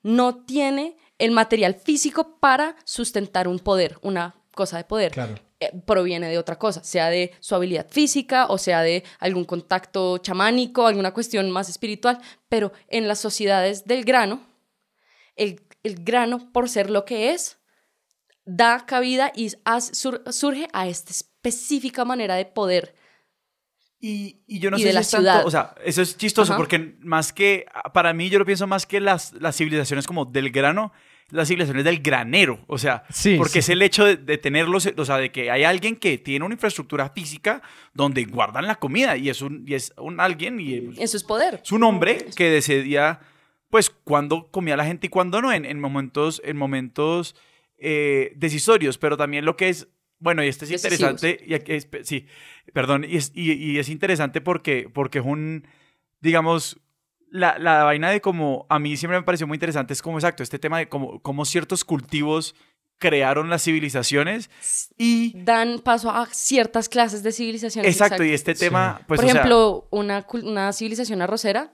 no tiene el material físico para sustentar un poder, una cosa de poder. Claro. Eh, proviene de otra cosa, sea de su habilidad física o sea de algún contacto chamánico, alguna cuestión más espiritual, pero en las sociedades del grano, el, el grano, por ser lo que es, da cabida y sur- surge a esta específica manera de poder. Y, y yo no Y sé de si la es tanto, ciudad. o sea, eso es chistoso Ajá. porque más que, para mí yo lo pienso más que las, las civilizaciones como del grano, las civilizaciones del granero, o sea, Sí, porque sí. es el hecho de, de tenerlos, o sea, de que hay alguien que tiene una infraestructura física donde guardan la comida y es un, y es un alguien y Eso es poder. es un hombre que decidía, pues, cuándo comía la gente y cuándo no, en, en momentos, en momentos eh, decisorios, pero también lo que es, bueno, y este es Decisivos. interesante, y aquí es- sí, perdón, y es, y, y es interesante porque, porque es un, digamos, la, la vaina de como, a mí siempre me pareció muy interesante, es como exacto, este tema de cómo, cómo ciertos cultivos crearon las civilizaciones y... Dan paso a ciertas clases de civilizaciones. Exacto, y este Sí. tema, pues, Por o sea, ejemplo, una, una civilización arrocera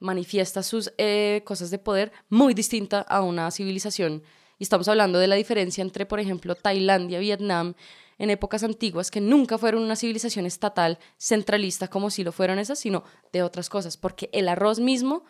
manifiesta sus eh, cosas de poder muy distinta a una civilización. Y estamos hablando de la diferencia entre, por ejemplo, Tailandia, Vietnam, en épocas antiguas, que nunca fueron una civilización estatal centralista como si lo fueron esas, sino de otras cosas. Porque el arroz mismo,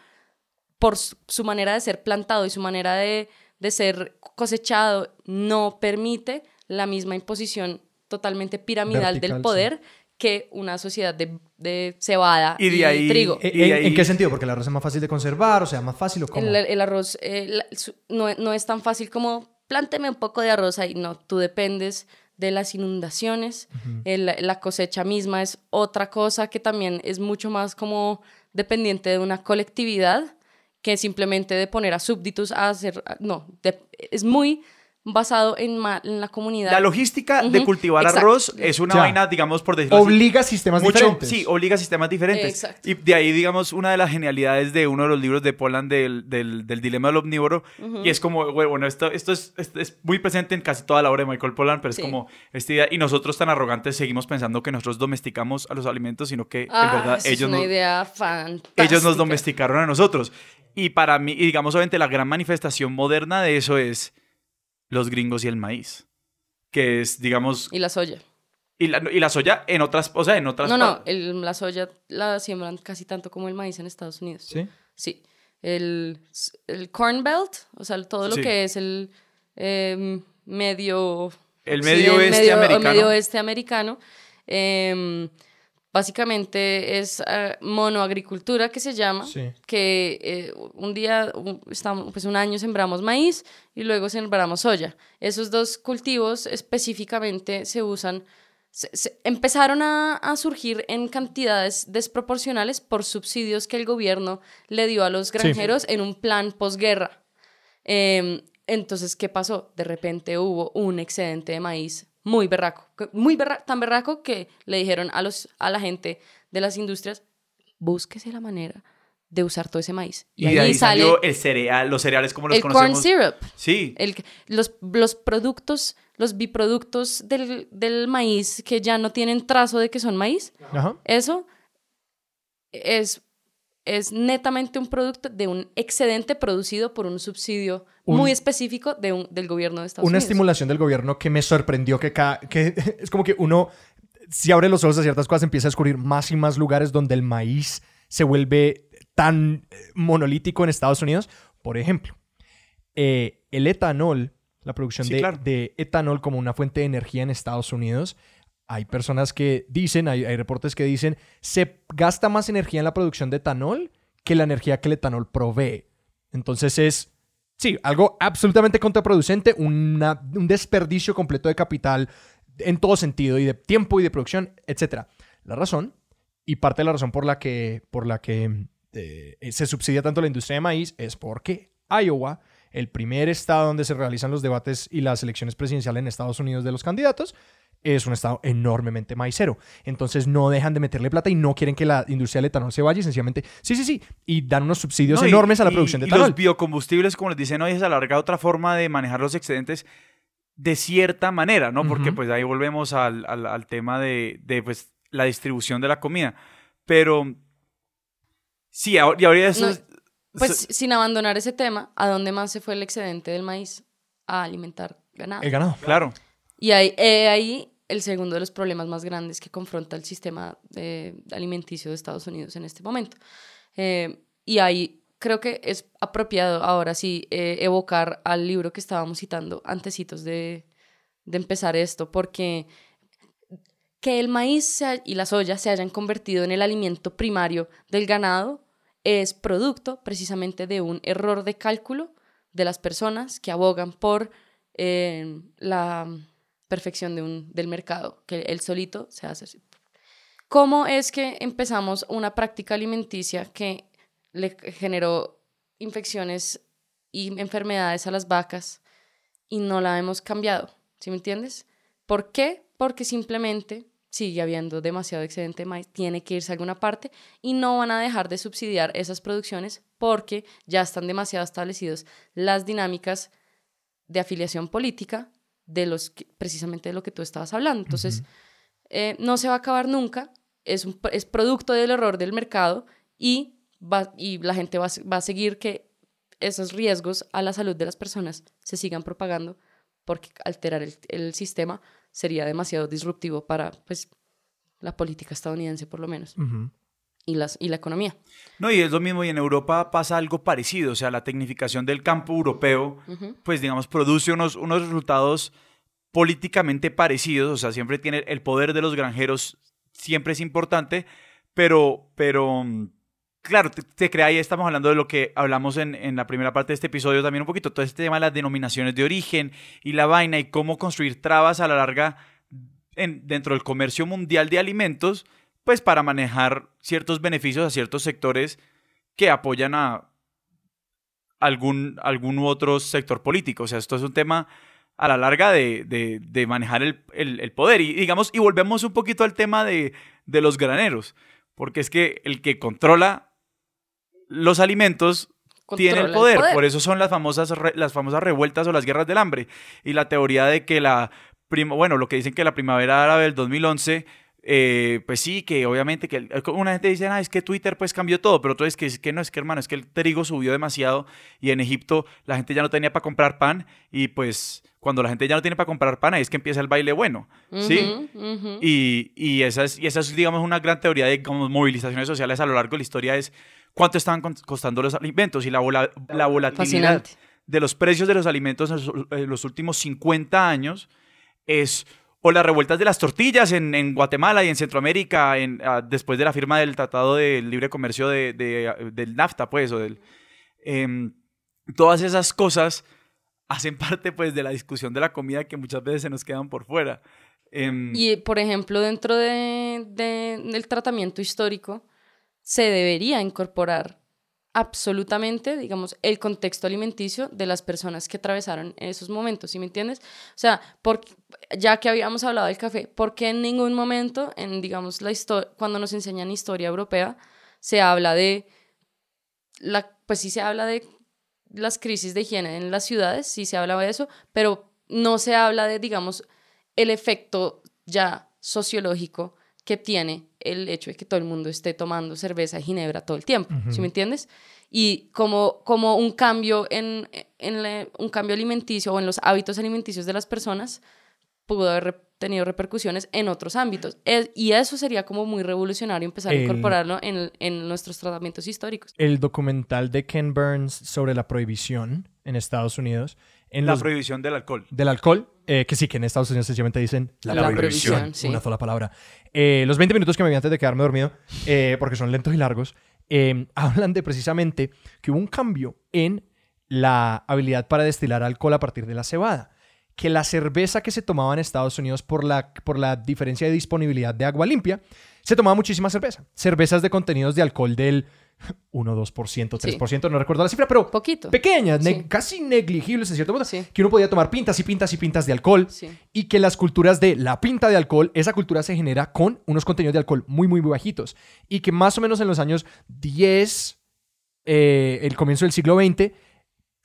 por su manera de ser plantado y su manera de, de ser cosechado, no permite la misma imposición totalmente piramidal Vertical, del sí. Que una sociedad de, de cebada Y y, de ahí- trigo. ¿En, Y de ahí- en qué sentido? Porque el arroz es más fácil de conservar, o sea, más fácil o cómo. El, el arroz eh, la- no, no es tan fácil como plánteme un poco de arroz ahí. No, tú dependes de las inundaciones. El- la cosecha misma es otra cosa que también es mucho más como dependiente de una colectividad que simplemente de poner a súbditos a hacer. No, de- es muy basado en, ma- en la comunidad. La logística de cultivar exacto. arroz es una Ya. vaina, digamos, por decirlo así, Obliga a sistemas mucho, diferentes. sí, obliga a sistemas diferentes. Exacto. Y de ahí, digamos, una de las genialidades de uno de los libros de Poland del, del, del dilema del omnívoro. Y es como, güey, bueno, esto, esto es, es muy presente en casi toda la obra de Michael Pollan, pero es como esta idea. Y nosotros tan arrogantes seguimos pensando que nosotros domesticamos a los alimentos, sino que, Ah, en verdad, esa es ellos una nos, idea fantástica. ellos nos domesticaron a nosotros. Y para mí, y digamos, obviamente, la gran manifestación moderna de eso es los gringos y el maíz. Que es, digamos, Y la soya. y la, y la soya en otras, o sea, en otras No, no, el- la soya la siembran casi tanto como el maíz en Estados Unidos. ¿Sí? Sí. El, el Corn Belt, o sea, todo lo Sí. que es el em, medio... El medio oeste medio- americano. medio oeste americano. em, básicamente es eh, monoagricultura que se llama, Sí. que eh, un día, un, estamos, pues un año sembramos maíz y luego sembramos soya. Esos dos cultivos específicamente se usan, se- se- empezaron a, a surgir en cantidades desproporcionales por subsidios que el gobierno le dio a los granjeros en un plan posguerra. Em, entonces, ¿qué pasó? De repente hubo un excedente de maíz muy berraco, muy berra- tan berraco que le dijeron a, los, a la gente de las industrias, búsquese la manera de usar todo ese maíz. Y, de ahí salió el cereal, los cereales como los el corn conocemos. syrup. Sí. El, los, los productos, los biproductos del, del maíz que ya no tienen trazo de que son maíz, Ajá. eso es, es netamente un producto de un excedente producido por un subsidio Un- muy específico de un- del gobierno de Estados Una Unidos. estimulación del gobierno que me sorprendió que, ca- que es como que uno, si abre los ojos a ciertas cosas, empieza a descubrir más y más lugares donde el maíz se vuelve tan eh, monolítico en Estados Unidos. Por ejemplo, eh, el etanol, la producción Sí, de, claro. de etanol como una fuente de energía en Estados Unidos. Hay personas que dicen, hay, hay reportes que dicen, se gasta más energía en la producción de etanol que la energía que el etanol provee. Entonces es, sí, algo absolutamente contraproducente, un desperdicio completo de capital en todo sentido, y de tiempo y de producción, etc. La razón, y parte de la razón por la que, por la que eh, se subsidia tanto la industria de maíz, es porque Iowa, el primer estado donde se realizan los debates y las elecciones presidenciales en Estados Unidos de los candidatos, es un estado enormemente maicero. Entonces no dejan de meterle plata y no quieren que la industria del etanol se vaya y sencillamente, sí, sí, sí, y dan unos subsidios No, y- enormes a la y- producción de y etanol. los biocombustibles, como les dicen hoy, es alargar otra forma de manejar los excedentes de cierta manera, ¿no? Porque pues ahí volvemos al, al- al tema de, de, pues, la distribución de la comida. Pero sí, ahora, y ahora eso No, es- Pues so- sin abandonar ese tema, ¿a dónde más se fue el excedente del maíz? A alimentar ganado. El ganado. claro. Y ahí, eh, ahí el segundo de los problemas más grandes que confronta el sistema eh, alimenticio de Estados Unidos en este momento. Eh, y ahí creo que es apropiado ahora sí eh, evocar al libro que estábamos citando antecitos de, de empezar esto, porque que el maíz y la soya se hayan convertido en el alimento primario del ganado es producto precisamente de un error de cálculo de las personas que abogan por eh, la perfección de un, del mercado, que él solito se hace así. ¿Cómo es que empezamos una práctica alimenticia que le generó infecciones y enfermedades a las vacas y no la hemos cambiado? ¿Sí me entiendes? ¿Por qué? Porque simplemente sigue habiendo demasiado excedente de maíz, tiene que irse a alguna parte y no van a dejar de subsidiar esas producciones porque ya están demasiado establecidos las dinámicas de afiliación política de los que- precisamente de lo que tú estabas hablando. Entonces, eh, no se va a acabar nunca, es, un, es producto del error del mercado y, va, y la gente va, va a seguir que esos riesgos a la salud de las personas se sigan propagando porque alterar el, el sistema sería demasiado disruptivo para pues, la política estadounidense por lo menos Ujú. y, las, y la economía. No, y es lo mismo, y en Europa pasa algo parecido, o sea, la tecnificación del campo europeo, Ujú. pues digamos, produce unos, unos resultados políticamente parecidos, o sea, siempre tiene el poder de los granjeros, siempre es importante, pero, pero, mm, claro, te, te crea, ahí estamos hablando de lo que hablamos en, en la primera parte de este episodio también un poquito, todo este tema de las denominaciones de origen y la vaina y cómo construir trabas a la larga en- dentro del comercio mundial de alimentos, pues para manejar ciertos beneficios a ciertos sectores que apoyan a algún, algún otro sector político. O sea, esto es un tema a la larga de, de- de manejar el, el- el poder. Y digamos, y volvemos un poquito al tema de, de los graneros, porque es que el que controla los alimentos tiene el Controla poder. Por eso son las famosas, re- las famosas revueltas o las guerras del hambre. Y la teoría de que la, bueno, lo que dicen que la primavera árabe del 2011, eh, pues sí, que obviamente que el- una gente dice, ah, es que Twitter pues cambió todo, pero otro es que, es que no, es que hermano, es que el trigo subió demasiado y en Egipto la gente ya no tenía para comprar pan y pues cuando la gente ya no tiene para comprar pan ahí es que empieza el baile bueno, ¿sí? Y, y esa es, y esa es, digamos, una gran teoría de como movilizaciones sociales a lo largo de la historia es cuánto estaban costando los alimentos y la, vola- la volatilidad Fascinante. de los precios de los alimentos en los, en los últimos 50 años es o las revueltas de las tortillas en, Guatemala y en Centroamérica en, ah, después de la firma del Tratado de Libre Comercio ah, del NAFTA, pues, o del... em, todas esas cosas hacen parte, pues, de la discusión de la comida que muchas veces se nos quedan por fuera. Em, Y, por ejemplo, dentro de, de- del tratamiento histórico, se debería incorporar absolutamente, digamos, el contexto alimenticio de las personas que atravesaron esos momentos, ¿sí me entiendes? O sea, ya que habíamos hablado del café, ¿por qué en ningún momento, en, digamos, la cuando nos enseñan historia europea, se habla de, la, pues sí se habla de las crisis de higiene en las ciudades, sí se habla de eso, pero no se habla de, digamos, el efecto ya sociológico que tiene el hecho de que todo el mundo esté tomando cerveza y ginebra todo el tiempo, ¿sí me entiendes? Y como, como un cambio en, en la- un cambio alimenticio o en los hábitos alimenticios de las personas pudo haber tenido repercusiones en otros ámbitos. Es- y eso sería como muy revolucionario empezar El- a incorporarlo en, en nuestros tratamientos históricos. El documental de Ken Burns sobre la prohibición en Estados Unidos. En la los- prohibición del alcohol. del alcohol, eh, que sí, que en Estados Unidos sencillamente dicen la, La prohibición, prohibición, sí. una sola palabra. Eh, los 20 minutos que me vi antes de quedarme dormido, eh, porque son lentos y largos, eh, hablan de precisamente que hubo un cambio en la habilidad para destilar alcohol a partir de la cebada. Que la cerveza que se tomaba en Estados Unidos por la, por la diferencia de disponibilidad de agua limpia, se tomaba muchísima cerveza. Cervezas de contenidos de alcohol del 1, 2%, 3%, no recuerdo la cifra, pero Poquito. pequeñas, ne- casi negligibles en cierto modo, Sí. que uno podía tomar pintas y pintas y pintas de alcohol y que las culturas de la pinta de alcohol, esa cultura se genera con unos contenidos de alcohol muy, muy, muy bajitos y que más o menos en los años 10, eh, el comienzo del siglo XX,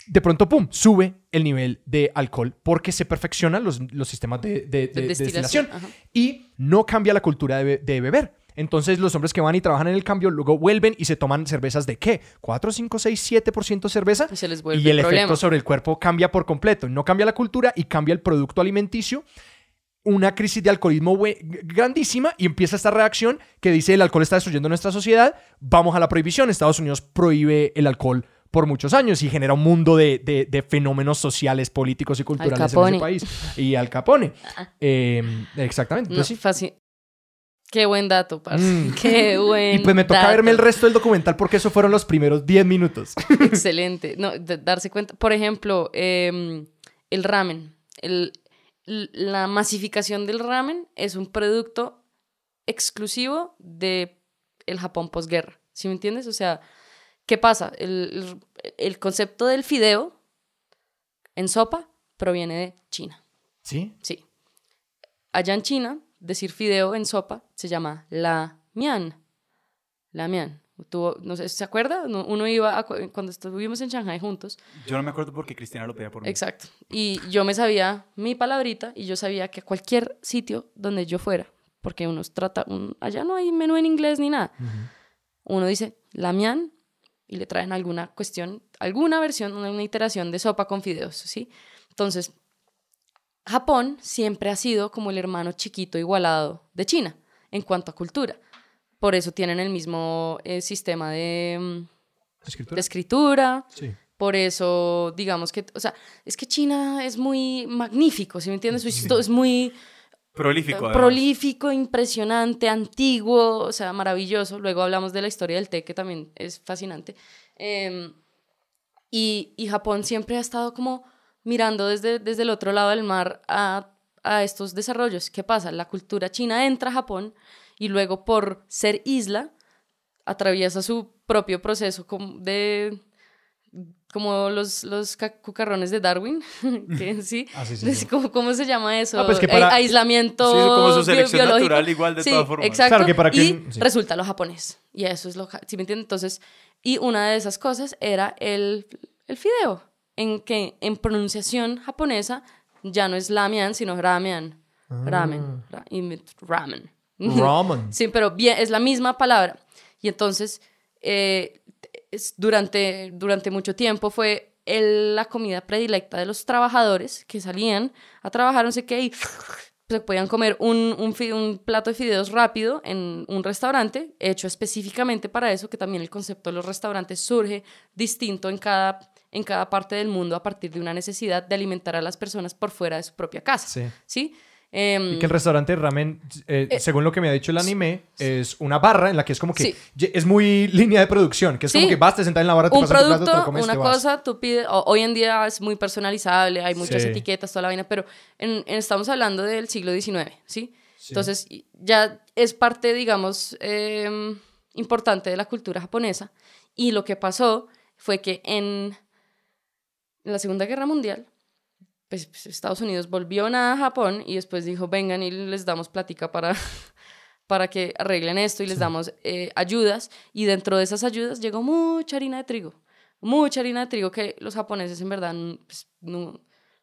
de pronto, ¡pum!, sube el nivel de alcohol porque se perfeccionan los, los sistemas de, de- de- de destilación y no cambia la cultura de, be- de beber. Entonces los hombres que van y trabajan en el cambio luego vuelven y se toman cervezas de qué? ¿4, 5, 6, 7% cerveza? Y se les vuelve y el problema. efecto sobre el cuerpo cambia por completo. No cambia la cultura y cambia el producto alimenticio. Una crisis de alcoholismo grandísima y empieza esta reacción que dice el alcohol está destruyendo nuestra sociedad, vamos a la prohibición. Estados Unidos prohíbe el alcohol por muchos años y genera un mundo de, de- de fenómenos sociales, políticos y culturales en ese país. Y Al Capone. Eh, exactamente. No, Entonces, sí. faci- Qué buen dato, parce. Mm. Qué buen Y pues me toca dato. verme el resto del documental porque esos fueron los primeros 10 minutos. Excelente. No, darse cuenta. Por ejemplo, em, el ramen. El- la masificación del ramen es un producto exclusivo de el Japón posguerra. ¿Sí me entiendes? O sea, ¿qué pasa? El, el- concepto del fideo en sopa proviene de China. ¿Sí? Sí. Allá en China, decir fideo en sopa se llama la mian. La mian. Tuvo- no sé, ¿se acuerda? No, Uno iba a cu- cuando estuvimos en Shanghai juntos. Yo no me acuerdo porque Cristina lo pedía por mí. Exacto. Y yo me sabía mi palabrita y yo sabía que a cualquier sitio donde yo fuera, porque uno trata, un- allá no hay menú en inglés ni nada. Uno dice la mian y le traen alguna cuestión, alguna versión, una, iteración de sopa con fideos, ¿sí? Entonces, Japón siempre ha sido como el hermano chiquito igualado de China en cuanto a cultura. Por eso tienen el mismo eh, sistema de, mm, ¿Escritura? de escritura, Sí. por eso, digamos que, o sea, es que China es muy magnífico, ¿sí me entiendes? Esto es muy Prolífico. además. prolífico, impresionante, antiguo, o sea, maravilloso. Luego hablamos de la historia del té, que también es fascinante. Eh, y, y Japón siempre ha estado como mirando desde, desde el otro lado del mar a, a estos desarrollos. ¿Qué pasa? La cultura china entra a Japón y luego por ser isla atraviesa su propio proceso de como los, los ca- cucarrones de Darwin, que sí, Ah, sí, sí, sí. ¿Cómo, cómo se llama eso? Ah, pues que para- aislamiento Sí, como su selección biológico. natural igual de Sí, todas formas. Exacto. Claro que para y sí. resulta lo japonés. Y eso es lo, ja- ¿sí me entienden? Entonces, y una de esas cosas era el, el fideo, en que en pronunciación japonesa ya no es lamian, sino ramen. Ramen. ra- y me- ramen. Ramen. Sí, pero bien, es la misma palabra. Y entonces, eh, es- durante, durante mucho tiempo fue el- la comida predilecta de los trabajadores que salían a trabajar, no sé qué, y se podían comer un, un, un plato de fideos rápido en un restaurante, hecho específicamente para eso, que también el concepto de los restaurantes surge distinto en cada, en cada parte del mundo a partir de una necesidad de alimentar a las personas por fuera de su propia casa. Sí. ¿Sí? Em, Y que el restaurante ramen, eh, según lo que me ha dicho el anime, es una barra en la que es como que Sí. es muy línea de producción, que es como Sí. que vas, te sentas en la barra, te un tu plato, te lo producto, comes, una te vas. cosa, tú pides, o- hoy en día es muy personalizable, hay muchas Sí. etiquetas, toda la vaina, pero en, en- estamos hablando del siglo XIX, ¿sí? Sí. Entonces ya es parte, digamos, em, importante de la cultura japonesa. Y lo que pasó fue que en la Segunda Guerra Mundial, pues, pues, Estados Unidos volvió a Japón y después dijo, vengan y les damos plática para, para que arreglen esto y les damos eh, ayudas. Y dentro de esas ayudas llegó mucha harina de trigo, mucha harina de trigo que los japoneses en verdad pues, no,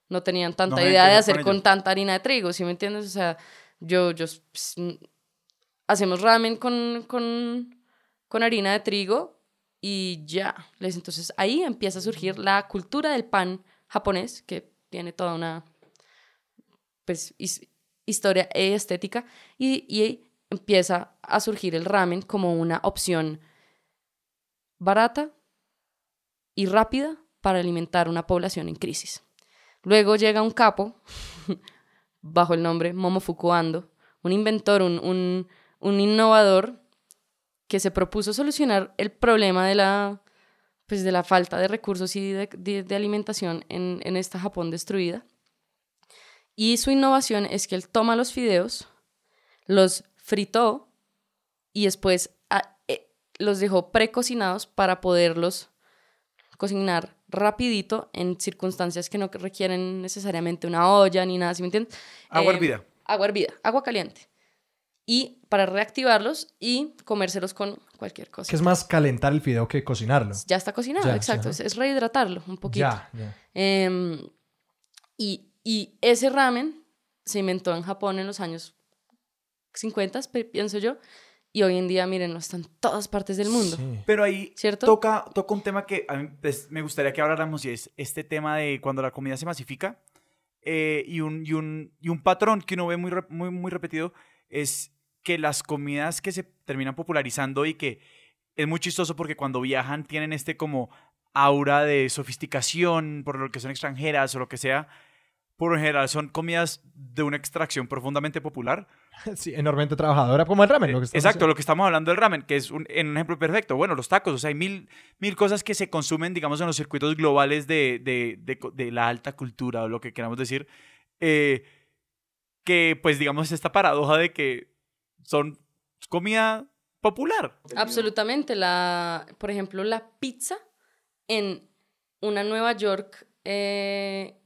no tenían tanta No idea de hacer con tanta harina de trigo, ¿sí me entiendes? O sea, yo, yo pues, hacemos ramen con, con, con harina de trigo y ya. Entonces ahí empieza a surgir la cultura del pan japonés, que tiene toda una pues, his- historia estética, y, y empieza a surgir el ramen como una opción barata y rápida para alimentar una población en crisis. Luego llega un capo, bajo el nombre Momofuku Ando, un inventor, un, un, un innovador que se propuso solucionar el problema de la, pues, de la falta de recursos y de, de- de alimentación en, en esta Japón destruida. Y su innovación es que él toma los fideos, los fritó y después a- eh, los dejó precocinados para poderlos cocinar rapidito en circunstancias que no requieren necesariamente una olla ni nada, ¿sí me entiendes? Agua Eh, hervida. Agua hervida, agua caliente. Y para reactivarlos y comérselos con cualquier cosa. Que es más calentar el fideo que cocinarlo. Ya está cocinado, Ya, exacto. ajá. Es, es rehidratarlo un poquito. Ya, ya. Em, y, y ese ramen se inventó en Japón en los años 50, pe- pienso yo. Y hoy en día, miren, no está en todas partes del mundo. Sí. Pero ahí ¿Cierto? toca, toca un tema que a mí, pues, me gustaría que habláramos y es este tema de cuando la comida se masifica eh, y, un, y, un, y un patrón que uno ve muy, muy, muy repetido es que las comidas que se terminan popularizando y que es muy chistoso porque cuando viajan tienen este como aura de sofisticación por lo que son extranjeras o lo que sea. Por lo general son comidas de una extracción profundamente popular. Sí, enormemente trabajadora, como el ramen. Lo que estamos Exacto, lo que estamos hablando del ramen, que es un, en un ejemplo perfecto. Bueno, los tacos, o sea, hay mil, mil cosas que se consumen, digamos, en los circuitos globales de, de, de la alta cultura o lo que queramos decir, eh, que pues digamos esta paradoja de que son comida popular. Absolutamente. La, por ejemplo, la pizza en una Nueva York eh,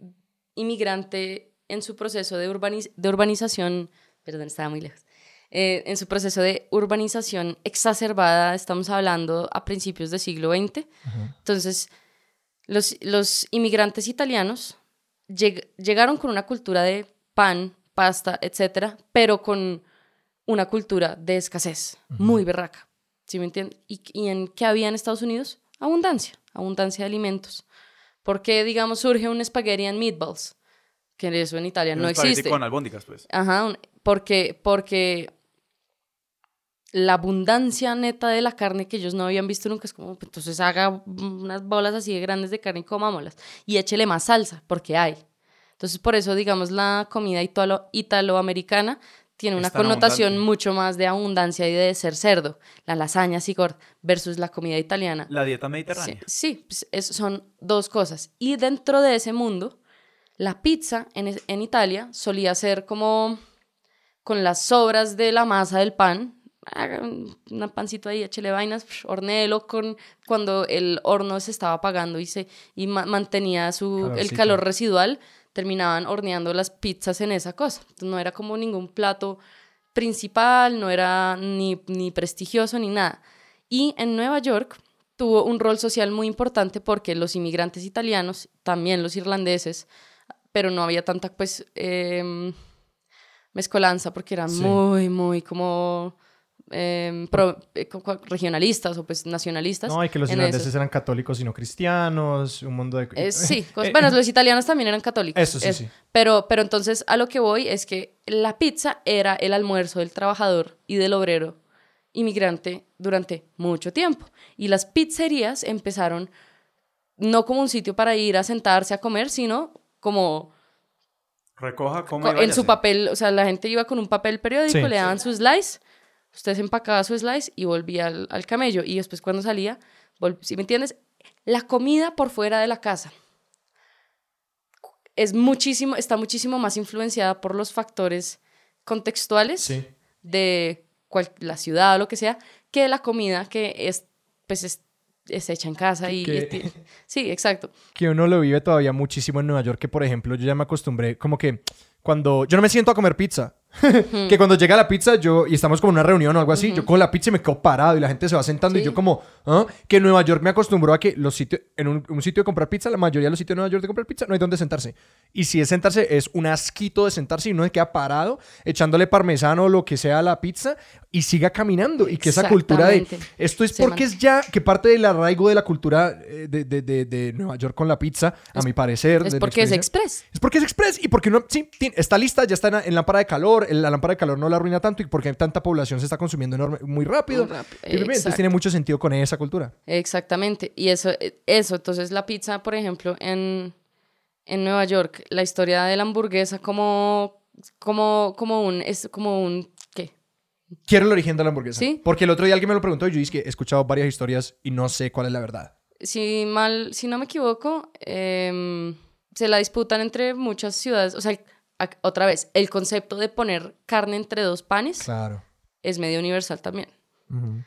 inmigrante en su proceso de, urbaniz- de urbanización, perdón, estaba muy lejos, eh, en su proceso de urbanización exacerbada, estamos hablando a principios del siglo XX. Entonces, los, los inmigrantes italianos lleg- llegaron con una cultura de pan, pasta, etcétera, pero con una cultura de escasez, muy berraca. ¿Sí me entiendes? ¿Y, ¿Y en qué había en Estados Unidos? Abundancia, abundancia de alimentos. ¿Por qué, digamos, surge un spaghetti and meatballs? Que eso en Italia no Un existe. Con albóndigas, pues. Ajá, un- porque, porque la abundancia neta de la carne que ellos no habían visto nunca es como, pues, entonces haga unas bolas así de grandes de carne y comámoslas. Y échele más salsa, porque hay. Entonces, por eso, digamos, la comida italo- italoamericana tiene una connotación abundante. mucho más de abundancia y de ser cerdo. La lasaña así gorda versus la comida italiana. La dieta mediterránea. sí, pues, es- son dos cosas. Y dentro de ese mundo, la pizza en, en Italia solía ser como con las sobras de la masa del pan. Haga un pancito ahí, échele vainas, psh, hornéelo con cuando el horno se estaba apagando y, se, y ma- mantenía su, el calor residual, terminaban horneando las pizzas en esa cosa. Entonces, no era como ningún plato principal, no era ni, ni prestigioso ni nada. Y en Nueva York tuvo un rol social muy importante porque los inmigrantes italianos, también los irlandeses, pero no había tanta pues em, mezcolanza porque eran Sí. muy, muy como em, pro- eh, regionalistas o pues nacionalistas. No, y que los irlandeses eran católicos y no cristianos, un mundo de... Eh, sí, Eh, bueno, los italianos también eran católicos. Eso sí, es- sí. Pero, pero entonces a lo que voy es que la pizza era el almuerzo del trabajador y del obrero inmigrante durante mucho tiempo. Y las pizzerías empezaron no como un sitio para ir a sentarse a comer, sino como Recoja, coma y en su papel, o sea, la gente iba con un papel periódico, Sí. le daban su slice, usted se empacaba su slice y volvía al, al camello. Y después cuando salía, ¿sí me entiendes? La comida por fuera de la casa es muchísimo, está muchísimo más influenciada por los factores contextuales Sí. de cual- la ciudad o lo que sea, que la comida que es, pues es, es hecha en casa y, Que- y sí, exacto. que uno lo vive todavía muchísimo en Nueva York, que por ejemplo yo ya me acostumbré, como que cuando yo no me siento a comer pizza, que cuando llega la pizza yo y estamos como en una reunión o algo así, yo cojo la pizza y me quedo parado y la gente se va sentando y Sí. yo como, ¿ah? que Nueva York me acostumbró a que los sitios, en un, un sitio de comprar pizza, la mayoría de los sitios de Nueva York de comprar pizza no hay donde sentarse. Y si es sentarse, es un asquito de sentarse y uno se queda parado echándole parmesano o lo que sea a la pizza y siga caminando y que esa cultura de Exactamente. esto es Se porque es ya que parte del arraigo de la cultura eh, de, de- de- de Nueva York con la pizza, a mi parecer. Es mi porque es experiencia. express. Es porque es express y porque no, sí, ti- está lista, ya está en, en lámpara de calor, la lámpara de calor no la arruina tanto y porque tanta población se está consumiendo enorme, muy rápido. Muy rápido, Entonces tiene mucho sentido con esa cultura. Exactamente. Y eso, eh, eso, entonces la pizza, por ejemplo, en, en Nueva York, la historia de la hamburguesa como, como, como un, es como un, ¿qué? Quiero el origen de la hamburguesa. Sí. Porque el otro día alguien me lo preguntó y yo dije que he escuchado varias historias y no sé cuál es la verdad. Si mal, si no me equivoco, em, se la disputan entre muchas ciudades. O sea, otra vez, el concepto de poner carne entre dos panes Claro. es medio universal también. Ujú.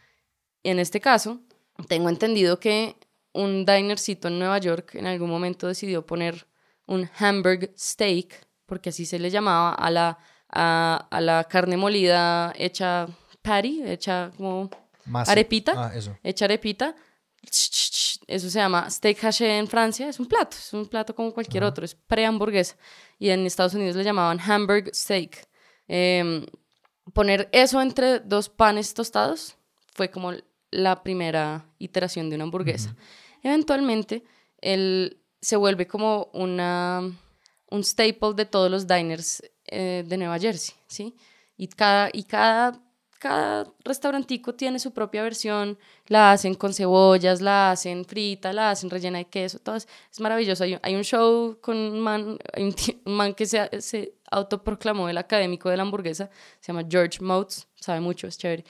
en este caso, tengo entendido que un dinercito en Nueva York en algún momento decidió poner un hamburg steak, porque así se le llamaba a la, a, a la carne molida hecha patty, hecha como Masa. arepita, Ah, eso. hecha arepita. Eso se llama steak haché en Francia. Es un plato, es un plato como cualquier otro, es pre-hamburguesa. Y en Estados Unidos le llamaban hamburg steak. Em, poner eso entre dos panes tostados fue como la primera iteración de una hamburguesa. Eventualmente, el, se vuelve como una, un staple de todos los diners eh, de Nueva Jersey, ¿sí? Y cada, y cada, cada restaurantico tiene su propia versión, la hacen con cebollas, la hacen frita, la hacen rellena de queso, todo es, es maravilloso. Hay, un- hay un show con un man, hay un, un man que se, se autoproclamó el académico de la hamburguesa, se llama George Motes, sabe mucho, es chévere.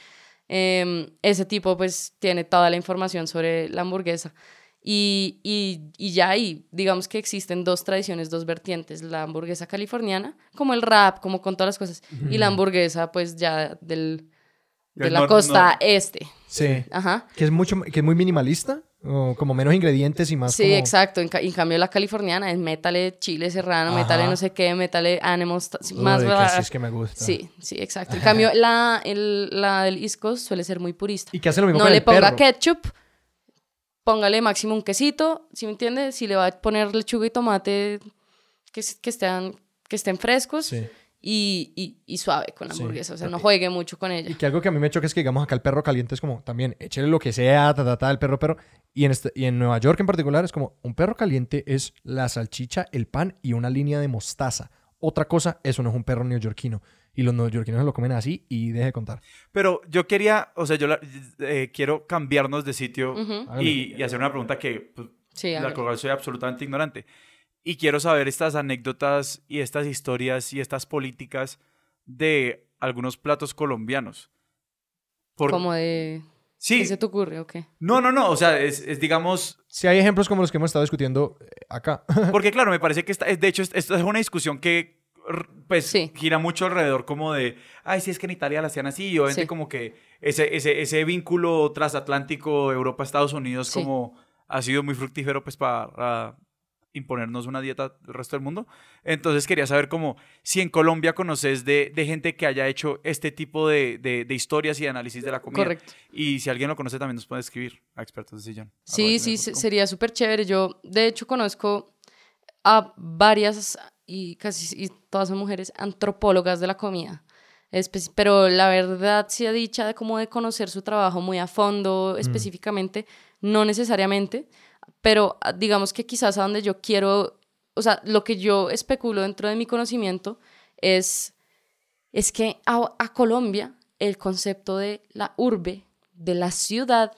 Em, ese tipo pues tiene toda la información sobre la hamburguesa. Y, y, y ya ahí, digamos que existen dos tradiciones, dos vertientes, la hamburguesa californiana, como el rap, como con todas las cosas, y la hamburguesa pues ya del, de la costa este. Sí. Ajá. Que es mucho, que es muy minimalista, o como menos ingredientes y más Sí, como- exacto. En, ca- en cambio la californiana es métale chile serrano, Ajá. métale no sé qué, métale ánimos, ta- Uy, más... que bla- sí es que me gusta. Sí, sí, exacto. En cambio, la, el- la del East Coast suele ser muy purista. Y que hace lo mismo no con le el ponga perro. ketchup, póngale máximo un quesito, ¿sí me entiende? Si le va a poner lechuga y tomate que, que, estén, que estén frescos Sí. Y, y- y suave con la Sí. hamburguesa, o sea, no juegue mucho con ella. Y que algo que a mí me choca es que, digamos, acá el perro caliente es como también, échele lo que sea, ta, ta, ta, el perro, perro. Y en, este, y en Nueva York en particular es como, un perro caliente es la salchicha, el pan y una línea de mostaza. Otra cosa, eso no es un perro neoyorquino. Y los neoyorquinos se lo comen así y deje de contar. Pero yo quería, o sea, yo la- eh, quiero cambiarnos de sitio Ujú. Hágale. y, y hacer una pregunta que pues, Sí, la cual soy absolutamente ignorante. Y quiero saber estas anécdotas y estas historias y estas políticas de algunos platos colombianos. Por- Como de... Sí, ¿Qué se te ocurre o qué? no, no, no, o sea, es, es, digamos, Si hay ejemplos como los que hemos estado discutiendo eh, acá. porque claro, me parece que esta, de hecho, esto es una discusión que pues Sí. gira mucho alrededor como de, ay, sí, es que en Italia la hacían así, y obviamente Sí. como que ese, ese, ese vínculo transatlántico Europa-Estados Unidos Sí. como ha sido muy fructífero pues para imponernos una dieta del resto del mundo. Entonces quería saber como si en Colombia conoces de, de gente que haya hecho este tipo de, de- de historias y de análisis de la comida. Correcto. Y si alguien lo conoce también nos puede escribir a expertos de sillón. Sí, sí, sería súper chévere. Yo, de hecho, conozco a varias y casi y todas son mujeres antropólogas de la comida. Espe- pero la verdad, sí ha dicha de como de conocer su trabajo muy a fondo, específicamente, no necesariamente, pero ah, digamos que quizás a donde yo quiero, o sea, lo que yo especulo dentro de mi conocimiento es, es que a, a Colombia el concepto de la urbe, de la ciudad,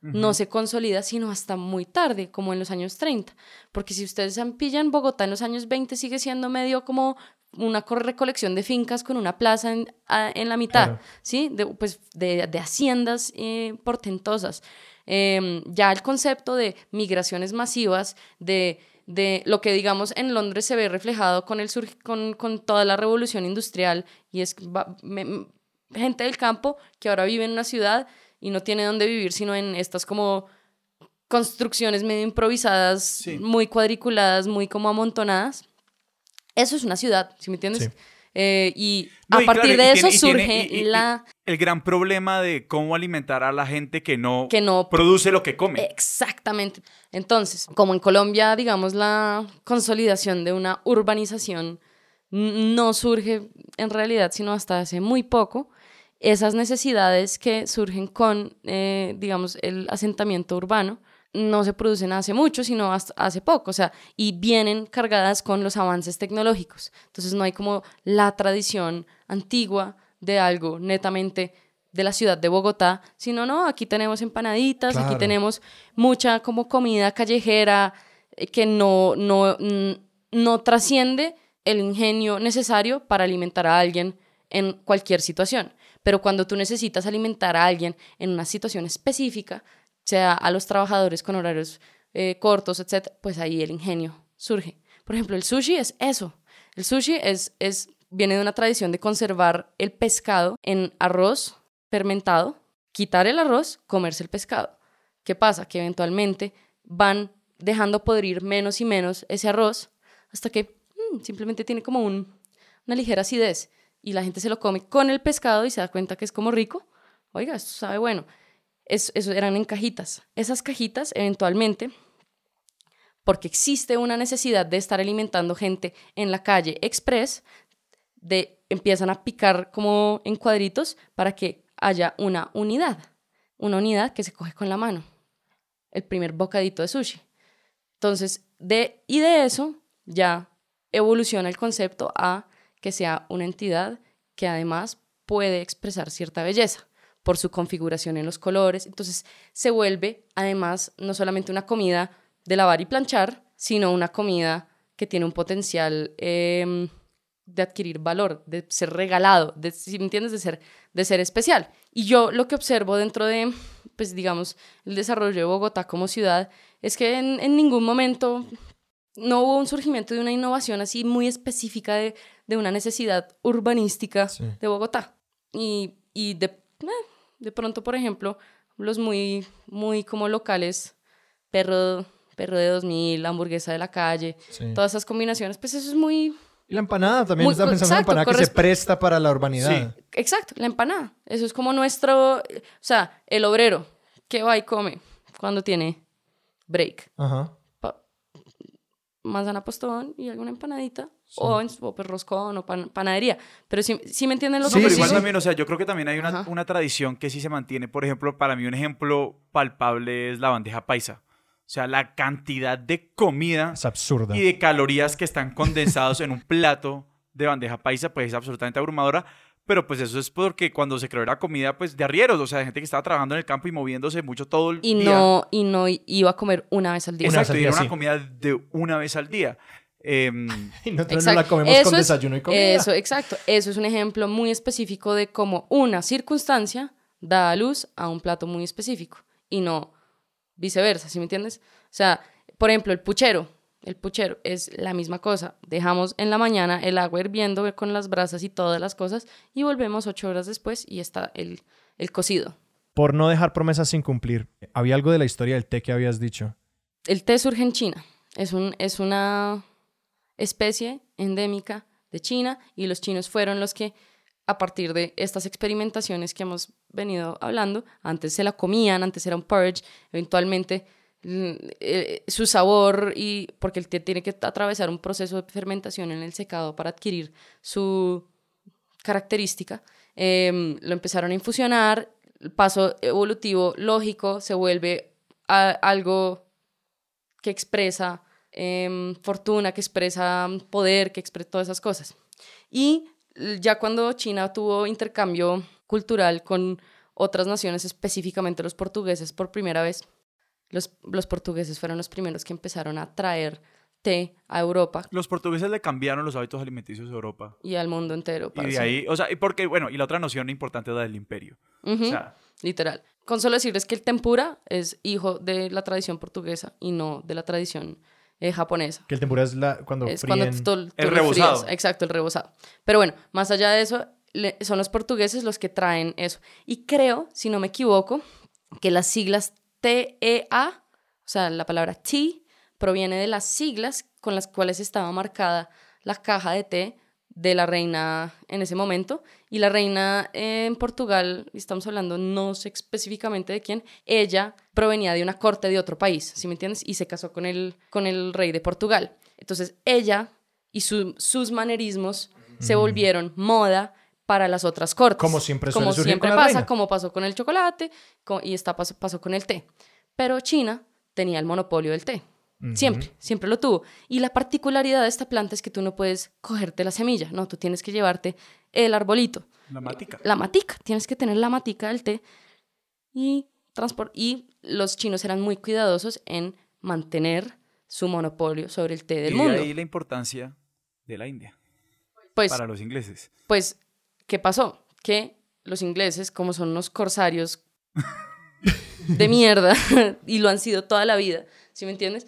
no se consolida sino hasta muy tarde, como en los años 30. Porque si ustedes pillan Bogotá en los años 20 sigue siendo medio como una co- recolección de fincas con una plaza en, a- en la mitad, Claro. ¿sí? De, pues de, de haciendas eh, portentosas. Em, ya el concepto de migraciones masivas, de, de lo que digamos en Londres se ve reflejado con, el sur- con, con toda la revolución industrial y es va- me- gente del campo que ahora vive en una ciudad y no tiene dónde vivir sino en estas como construcciones medio improvisadas, Sí. muy cuadriculadas, muy como amontonadas. Eso es una ciudad, ¿sí me entiendes? Sí. Eh, y No, a y partir claro, de eso tiene- y tiene- surge y- y- y la El gran problema de cómo alimentar a la gente que no, que no produce lo que come. Exactamente. Entonces, como en Colombia, digamos, la consolidación de una urbanización no surge en realidad sino hasta hace muy poco, esas necesidades que surgen con, eh, digamos, el asentamiento urbano no se producen hace mucho, sino hasta hace poco, o sea, y vienen cargadas con los avances tecnológicos. Entonces no hay como la tradición antigua de algo netamente de la ciudad de Bogotá, sino no, aquí tenemos empanaditas, aquí Claro. tenemos mucha como comida callejera eh, que no, no, n- no trasciende el ingenio necesario para alimentar a alguien en cualquier situación. Pero cuando tú necesitas alimentar a alguien en una situación específica, sea a los trabajadores con horarios eh, cortos, etc., pues ahí el ingenio surge. Por ejemplo, el sushi es eso. El sushi es, es, viene de una tradición de conservar el pescado en arroz fermentado quitar el arroz, comerse el pescado. ¿Qué pasa? Que eventualmente van dejando podrir menos y menos ese arroz hasta que mm, simplemente tiene como un, una ligera acidez y la gente se lo come con el pescado y se da cuenta que es como rico. Oiga, esto sabe bueno. Eso eran en cajitas. Esas cajitas eventualmente, porque existe una necesidad de estar alimentando gente en la calle express, de, empiezan a picar como en cuadritos para que haya una unidad. Una unidad que se coge con la mano. El primer bocadito de sushi. Entonces, de, y de eso ya evoluciona el concepto a que sea una entidad que además puede expresar cierta belleza por su configuración en los colores. Entonces se vuelve además no solamente una comida de lavar y planchar, sino una comida que tiene un potencial em, de adquirir valor, de ser regalado, de, si me entiendes, de ser, de ser especial. Y yo lo que observo dentro de, pues digamos, el desarrollo de Bogotá como ciudad es que en, en ningún momento no hubo un surgimiento de una innovación así muy específica de, de una necesidad urbanística de Bogotá. Y, y de, eh, de pronto, por ejemplo, los muy, muy como locales, perro, perro de 2000, hamburguesa de la calle, todas esas combinaciones, pues eso es muy... Y la empanada también, está pensando en empanada que se presta para la urbanidad. Sí. Exacto, la empanada. Eso es como nuestro, o sea, el obrero que va y come cuando tiene break. Ajá manzana postón y alguna empanadita o, en, o pues, roscón o panadería. Pero si, si me entienden los Sí, pero igual también, o sea, yo creo que también hay una, una, tradición que sí se mantiene. Por ejemplo, para mí un ejemplo palpable es la bandeja paisa. O sea, la cantidad de comida es absurda. y de calorías que están condensados en un plato de bandeja paisa, pues es absolutamente abrumadora. Pero pues eso es porque cuando se creó la comida, pues de arrieros, o sea, de gente que estaba trabajando en el campo y moviéndose mucho todo el y día. No, y no iba a comer una vez al día. Exacto, y era una comida de una vez al día. Em, y nosotros no la comemos con desayuno y comida. Eso, exacto. Eso es un ejemplo muy específico de cómo una circunstancia da a luz a un plato muy específico y no viceversa, ¿sí me entiendes? O sea, por ejemplo, el puchero el puchero es la misma cosa. Dejamos en la mañana el agua hirviendo con las brasas y todas las cosas y volvemos ocho horas después y está el, el cocido. Por no dejar promesas sin cumplir, ¿había algo de la historia del té que habías dicho? El té surge en China. Es, un, es una especie endémica de China y los chinos fueron los que a partir de estas experimentaciones que hemos venido hablando, antes se la comían, antes era un purge, eventualmente eh, su sabor y porque el té tiene que atravesar un proceso de fermentación en el secado para adquirir su característica. Em, lo empezaron a infusionar, el paso evolutivo lógico se vuelve algo que expresa em, fortuna, que expresa poder, que expresa todas esas cosas. Y ya cuando China tuvo intercambio cultural con otras naciones, específicamente los portugueses por primera vez, los, los portugueses fueron los primeros que empezaron a traer té a Europa. Los portugueses le cambiaron los hábitos alimenticios a Europa. Y al mundo entero. Y de ahí, o sea, y porque, bueno, y la otra noción importante es la del imperio. o sea, Literal. Con solo decirles que el tempura es hijo de la tradición portuguesa y no de la tradición eh, japonesa. Que el tempura es la, cuando es cuando el rebozado. Exacto, el rebozado. Pero bueno, más allá de eso, son los portugueses los que traen eso. Y creo, si no me equivoco, que las siglas T-E-A, o sea, la palabra T proviene de las siglas con las cuales estaba marcada la caja de té de la reina en ese momento. Y la reina en Portugal, estamos hablando no sé específicamente de quién, ella provenía de una corte de otro país, ¿sí me entiendes? Y se casó con el, con el rey de Portugal. Entonces ella y sus manerismos se volvieron moda para las otras cortes. Como siempre Como siempre pasa, como pasó con el chocolate y está pasó, pasó con el té. Pero China tenía el monopolio del té. Siempre, siempre lo tuvo. Y la particularidad de esta planta es que tú no puedes cogerte la semilla, no, tú tienes que llevarte el arbolito. La matica. La matica, tienes que tener la matica del té. Y, transport y los chinos eran muy cuidadosos en mantener su monopolio sobre el té del mundo. Y ahí la importancia de la India. Pues, para los ingleses. Pues ¿Qué pasó? Que los ingleses, como son unos corsarios de mierda, y lo han sido toda la vida, ¿sí me entiendes?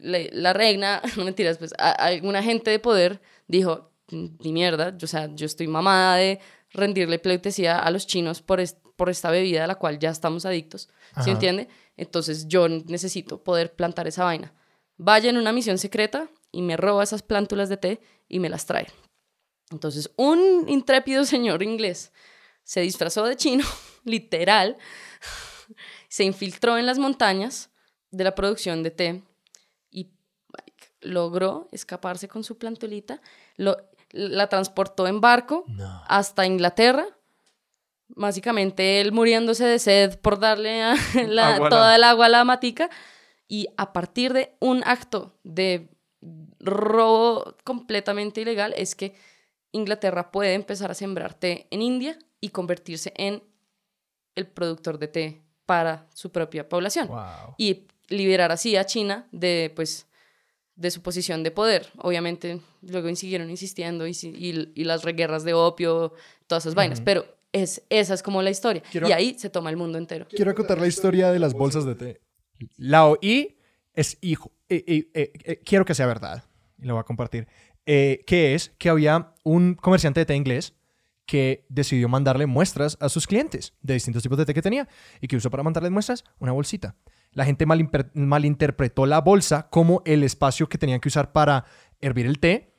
La, reina, no mentiras, pues alguna gente de poder dijo, ni mierda, yo, o sea, yo estoy mamada de rendirle pleitesía a los chinos por, por esta bebida a la cual ya estamos adictos, ¿sí entiende? Entonces yo necesito poder plantar esa vaina. Vaya en una misión secreta y me roba esas plántulas de té y me las trae. Entonces un intrépido señor inglés se disfrazó de chino, literal, se infiltró en las montañas de la producción de té logró escaparse con su plantulita, lo, la transportó en barco hasta Inglaterra. Básicamente él muriéndose de sed por darle toda el agua a la matica. Y a partir de un acto de robo completamente ilegal es que Inglaterra puede empezar a sembrar té en India y convertirse en el productor de té para su propia población. Y liberar así a China de, pues, de su posición de poder. Obviamente, luego siguieron insistiendo y, y, las reguerras de opio, todas esas vainas, pero es, esa es como la historia. y ahí se toma el mundo entero. Quiero contar la historia de las bolsas de té. La oí, es hijo. Eh, eh, quiero que sea verdad. Y lo voy a compartir. Eh, que es que había un comerciante de té inglés que decidió mandarle muestras a sus clientes de distintos tipos de té que tenía y que usó para mandarles muestras una bolsita la gente malinterpretó la bolsa como el espacio que tenían que usar para hervir el té.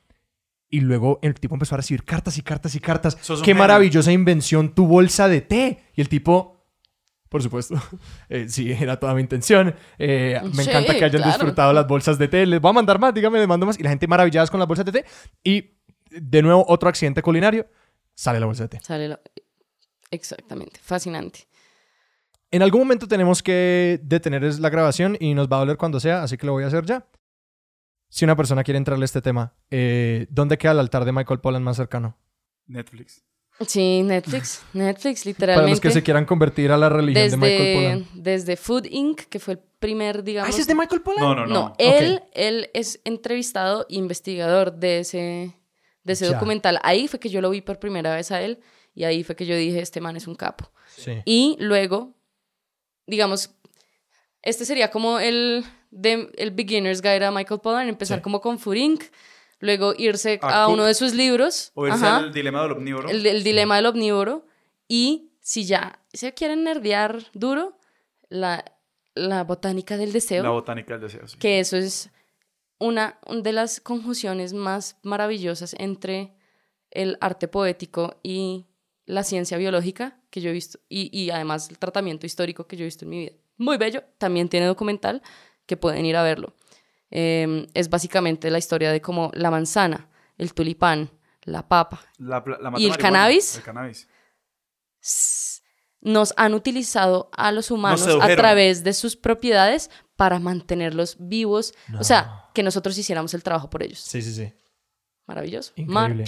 Y luego el tipo empezó a recibir cartas y cartas y cartas. ¡Qué maravillosa invención tu bolsa de té! Y el tipo, por supuesto, eh, sí, era toda mi intención. Eh, me encanta que hayan disfrutado las bolsas de té. Les voy a mandar más, dígame, les mando más. Y la gente maravillada con las bolsas de té. Y de nuevo, otro accidente culinario. Sale la bolsa de té. Sale la... Exactamente. Fascinante. En algún momento tenemos que detener la grabación y nos va a doler cuando sea, así que lo voy a hacer ya. Si una persona quiere entrarle a este tema, eh, ¿dónde queda el altar de Michael Pollan más cercano? Netflix. Sí, Netflix, Netflix, literalmente. Para los que se quieran convertir a la religión de Michael Pollan. Desde Food Inc., que fue el primer, digamos... ¿Ah, ese es de Michael Pollan? No, no, no. No, él, él es entrevistado e investigador de ese, de ese documental. Ahí fue que yo lo vi por primera vez a él y ahí fue que yo dije, este man es un capo. Sí. Y luego digamos, este sería como el, de, el beginner's guide a Michael Pollan, empezar como con Inc., luego irse a, uno de sus libros. O irse al dilema del omnívoro. El, dilema del omnívoro. Y si ya se quieren nerdear duro, la, la botánica del deseo. La botánica del deseo, sí. Que eso es una de las conjunciones más maravillosas entre el arte poético y la ciencia biológica que yo he visto y, y, además el tratamiento histórico que yo he visto en mi vida. Muy bello, también tiene documental que pueden ir a verlo. Em, es básicamente la historia de cómo la manzana, el tulipán, la papa y el cannabis, nos han utilizado a los humanos a través de sus propiedades para mantenerlos vivos. O sea, que nosotros hiciéramos el trabajo por ellos. Sí, sí, sí. Maravilloso. Increíble.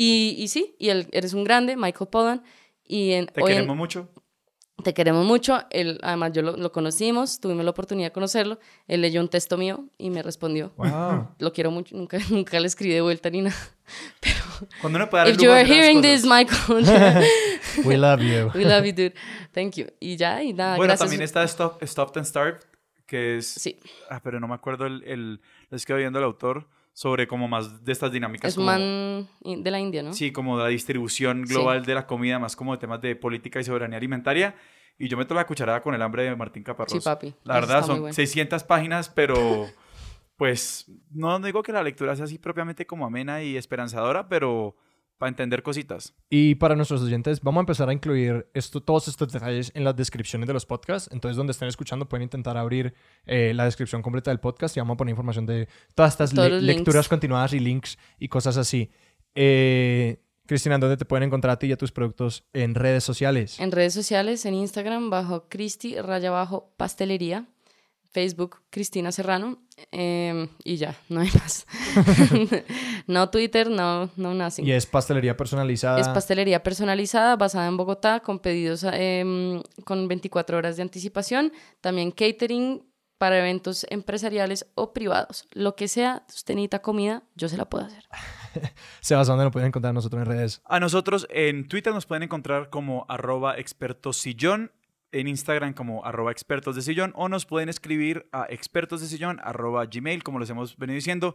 Y, y sí, y eres un grande, Michael Pollan. Y en, te queremos mucho. Te queremos mucho. Él, además, yo lo, conocimos, tuvimos la oportunidad de conocerlo. Él leyó un texto mío y me respondió. Wow. Lo quiero mucho. Nunca, nunca le escribí de vuelta ni nada. Pero. Cuando uno puede dar If you are hearing this, Michael. We love you. We love you, dude. Thank you. Y ya, y nada. Bueno, también está Stop, Stop and Start, que es. Sí. Ah, pero no me acuerdo el. el lo estoy viendo el autor sobre como más de estas dinámicas. Es como, man de la India, ¿no? Sí, como la distribución global de la comida, más como de temas de política y soberanía alimentaria. Y yo meto la cucharada con el hambre de Martín Caparrós. Sí, papi. La verdad, son 600 páginas, pero pues no digo que la lectura sea así propiamente como amena y esperanzadora, pero para entender cositas. Y para nuestros oyentes, vamos a empezar a incluir esto, todos estos detalles en las descripciones de los podcasts. Entonces, donde estén escuchando, pueden intentar abrir eh, la descripción completa del podcast y vamos a poner información de todas estas lecturas continuadas y links y cosas así. Eh, Cristina, ¿dónde te pueden encontrar a ti y a tus productos en redes sociales? En redes sociales, en Instagram, bajo Cristi, raya bajo pastelería. Facebook Cristina Serrano em, y ya, no hay más. no Twitter, no, no nothing. ¿Y es pastelería personalizada? Es pastelería personalizada basada en Bogotá con pedidos em, con 24 horas de anticipación. También catering para eventos empresariales o privados. Lo que sea, usted necesita comida, yo se la puedo hacer. Sebas, ¿dónde nos pueden encontrar nosotros en redes? A nosotros en Twitter nos pueden encontrar como arroba expertosillón en Instagram como arroba expertos de sillón o nos pueden escribir a expertos de sillón arroba gmail, como les hemos venido diciendo.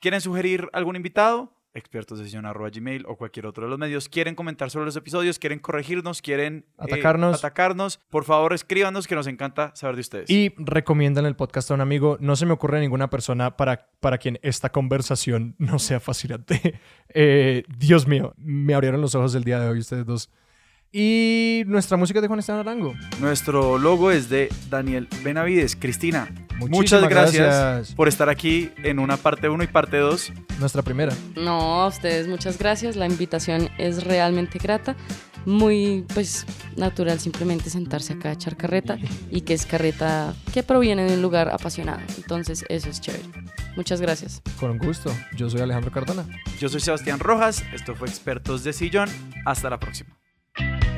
¿Quieren sugerir algún invitado? expertos de sillón arroba gmail o cualquier otro de los medios. Quieren comentar sobre los episodios, quieren corregirnos, quieren eh, Atacarnos. atacarnos, por favor escríbanos que nos encanta saber de ustedes. Y recomiendan el podcast a un amigo. No se me ocurre ninguna persona para, para quien esta conversación no sea fascinante. Eh, Dios mío, me abrieron los ojos el día de hoy ustedes dos. Y nuestra música es de Juan Esteban Arango. Nuestro logo es de Daniel Benavides. Cristina, Muchísimas muchas gracias, gracias. por estar aquí en una parte 1 y parte 2. Nuestra primera. No, a ustedes muchas gracias. La invitación es realmente grata. Muy, pues, natural simplemente sentarse acá a echar carreta y que es carreta que proviene de un lugar apasionado. Entonces, eso es chévere. Muchas gracias. Con gusto. Yo soy Alejandro Cardona. Yo soy Sebastián Rojas, esto fue Expertos de Sillón. Hasta la próxima. Thank you